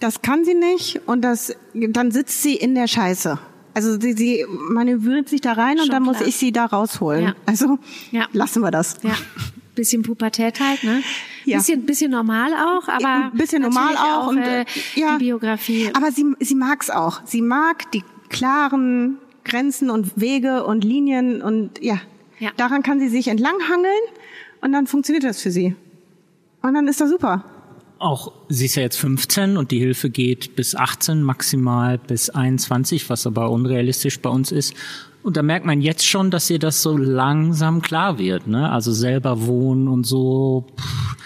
S2: Das kann sie nicht und das, dann sitzt sie in der Scheiße. Also sie, sie manövriert sich da rein und
S3: Schon
S2: dann muss
S3: klar.
S2: ich sie da rausholen.
S3: Ja.
S2: Also
S3: Ja.
S2: lassen wir das.
S3: Ja. Bisschen Pubertät halt, ne?
S2: Ja.
S3: Bisschen, bisschen normal auch, aber
S2: Ein bisschen normal
S3: natürlich
S2: auch und,
S3: äh,
S2: ja.
S3: die Biografie.
S2: Aber sie, sie mag's auch. Sie mag die klaren Grenzen und Wege und Linien und ja,
S3: Ja.
S2: daran kann sie sich entlanghangeln und dann funktioniert das für sie. Und dann ist das super.
S5: Auch sie ist ja jetzt 15 und die Hilfe geht bis 18, maximal bis 21, was aber unrealistisch bei uns ist. Und da merkt man jetzt schon, dass ihr das so langsam klar wird. Ne? Also selber wohnen und so, pff,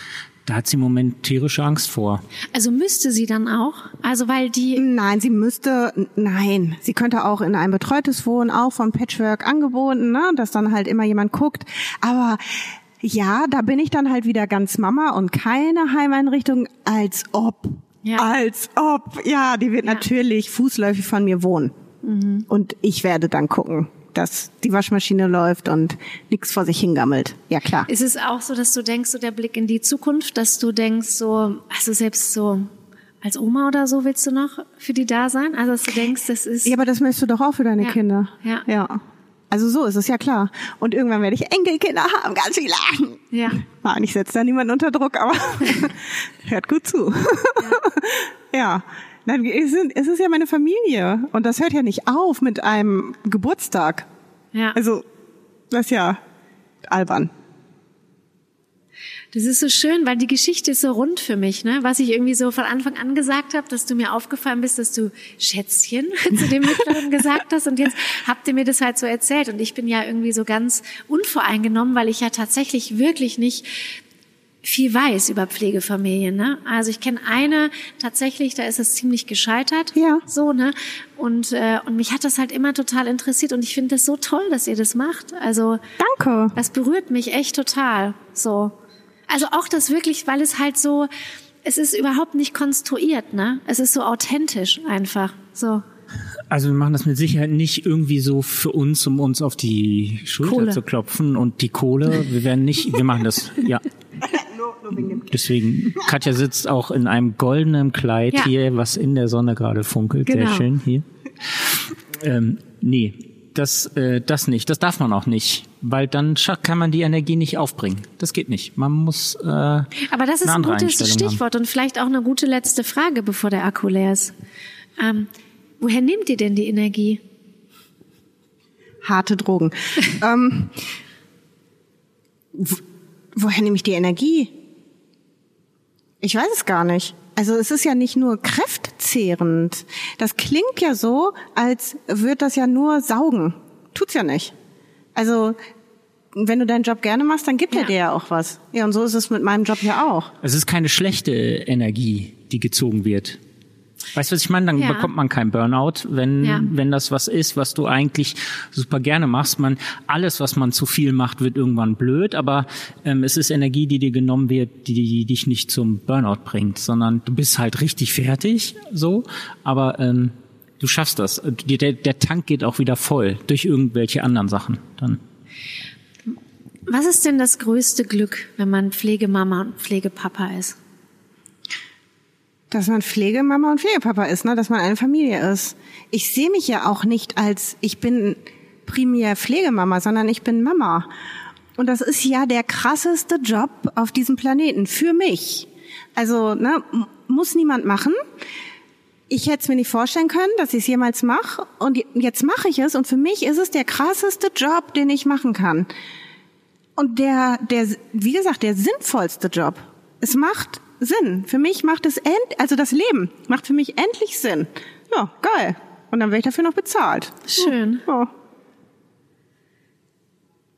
S5: da hat sie im Moment tierische Angst vor.
S3: Also müsste sie dann auch? Also weil die
S2: Nein, sie müsste, nein, sie könnte auch in ein betreutes Wohnen, auch von Patchwork angeboten, ne, dass dann halt immer jemand guckt. Aber ja, da bin ich dann halt wieder ganz Mama und keine Heimeinrichtung, als ob.
S3: Ja.
S2: Als ob. Ja, die wird natürlich fußläufig von mir wohnen. Und ich werde dann gucken, dass die Waschmaschine läuft und nichts vor sich hingammelt. Ja, klar.
S3: ist es auch so, dass du denkst, so der Blick in die Zukunft, dass du denkst, so, also selbst so als Oma oder so willst du noch für die da sein? Also dass du denkst, das ist
S2: Ja, aber das möchtest du doch auch für deine
S3: Ja.
S2: Kinder.
S3: Ja.
S2: Ja. Also so ist es ja klar. Und irgendwann werde ich Enkelkinder haben, ganz viele.
S3: ja.
S2: Nein, ich setze da niemanden unter Druck, aber hört gut zu. Ja. Nein, es sind- es ist ja meine Familie. Und das hört ja nicht auf mit einem Geburtstag.
S3: ja.
S2: Also, das ist ja albern.
S3: Das ist so schön, weil die Geschichte ist so rund für mich, ne? Was ich irgendwie so von Anfang an gesagt habe, dass du mir aufgefallen bist, dass du Schätzchen zu dem Mittleren gesagt hast und jetzt habt ihr mir das halt so erzählt und ich bin ja irgendwie so ganz unvoreingenommen, weil ich ja tatsächlich wirklich nicht viel weiß über Pflegefamilien, ne? Also ich kenne eine tatsächlich, da ist es ziemlich gescheitert,
S2: Ja.
S3: so, ne? Und äh, und mich hat das halt immer total interessiert und ich finde das so toll, dass ihr das macht. Also
S2: Danke.
S3: das berührt mich echt total. So. Also auch das wirklich, weil es halt so, es ist überhaupt nicht konstruiert, ne? Es ist so authentisch einfach. So.
S5: Also wir machen das mit Sicherheit nicht irgendwie so für uns, um uns auf die Schulter
S3: Kohle.
S5: zu klopfen und die Kohle. Wir werden nicht, wir machen das, ja. Deswegen, Katja sitzt auch in einem goldenen Kleid
S3: Ja.
S5: hier, was in der Sonne gerade funkelt.
S3: Genau.
S5: Sehr schön hier. Ähm, nee, das, äh, das nicht. Das darf man auch nicht, weil dann kann man die Energie nicht aufbringen. Das geht nicht. Man muss. Äh,
S3: Aber das ist
S5: eine
S3: ein gutes Stichwort und vielleicht auch eine gute letzte Frage, bevor der Akku leer ist. Ähm, woher nehmt ihr denn die Energie?
S2: Harte Drogen. ähm, woher nehme ich die Energie? Ich weiß es gar nicht. Also es ist ja nicht nur kräftzehrend. Das klingt ja so, als würde das ja nur saugen. Tut's ja nicht. Also wenn du deinen Job gerne machst, dann gibt er
S3: Ja.
S2: dir ja auch was. Ja, und so ist es mit meinem Job ja auch.
S5: es ist keine schlechte Energie, die gezogen wird. Weißt du, was ich meine? Dann
S3: Ja.
S5: bekommt man keinen Burnout, wenn,
S3: Ja.
S5: wenn das was ist, was du eigentlich super gerne machst. Man, alles, was man zu viel macht, wird irgendwann blöd, aber ähm, es ist Energie, die dir genommen wird, die, die dich nicht zum Burnout bringt, sondern du bist halt richtig fertig, so, aber ähm, du schaffst das. Der, der Tank geht auch wieder voll durch irgendwelche anderen Sachen. Dann.
S3: Was ist denn das größte Glück, wenn man Pflegemama und Pflegepapa ist?
S2: Dass man Pflegemama und Pflegepapa ist, ne? dass man eine Familie ist. Ich sehe mich ja auch nicht als, ich bin primär Pflegemama, sondern ich bin Mama. Und das ist ja der krasseste Job auf diesem Planeten für mich. Also ne, muss niemand machen. Ich hätte es mir nicht vorstellen können, dass ich es jemals mache. Und je- jetzt mache ich es. Und für mich ist es der krasseste Job, den ich machen kann. und der, der, wie gesagt, der sinnvollste Job. Es macht Sinn. Für mich macht es end, also das Leben macht für mich endlich Sinn. Ja, geil. Und dann werde ich dafür noch bezahlt.
S3: Schön.
S2: Ja.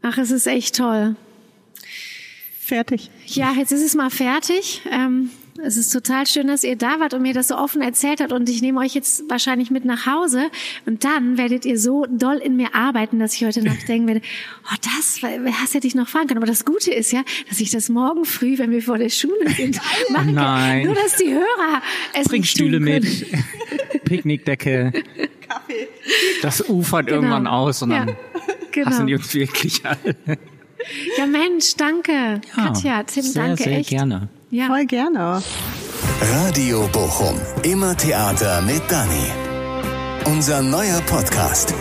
S3: Ach, es ist echt toll.
S2: Fertig.
S3: Ja, jetzt ist es mal fertig. Ähm, es ist total schön, dass ihr da wart und mir das so offen erzählt habt und ich nehme euch jetzt wahrscheinlich mit nach Hause und dann werdet ihr so doll in mir arbeiten, dass ich heute Nacht denken werde, oh das, das hätte ich noch fragen können. Aber das Gute ist ja, dass ich das morgen früh, wenn wir vor der Schule sind, machen kann.
S5: Nein.
S3: Nur, dass die Hörer es
S5: Bring
S3: nicht
S5: Stühle mit, Picknickdecke. Das ufert irgendwann aus und dann
S3: Ja, genau.
S5: hassen die uns wirklich alle.
S3: Ja, Mensch, danke. Katja, Tim,
S5: sehr,
S3: danke
S5: sehr
S3: echt.
S5: gerne.
S3: Ja.
S2: Voll gerne.
S1: Radio Bochum. Immer Theater mit Dani. Unser neuer Podcast.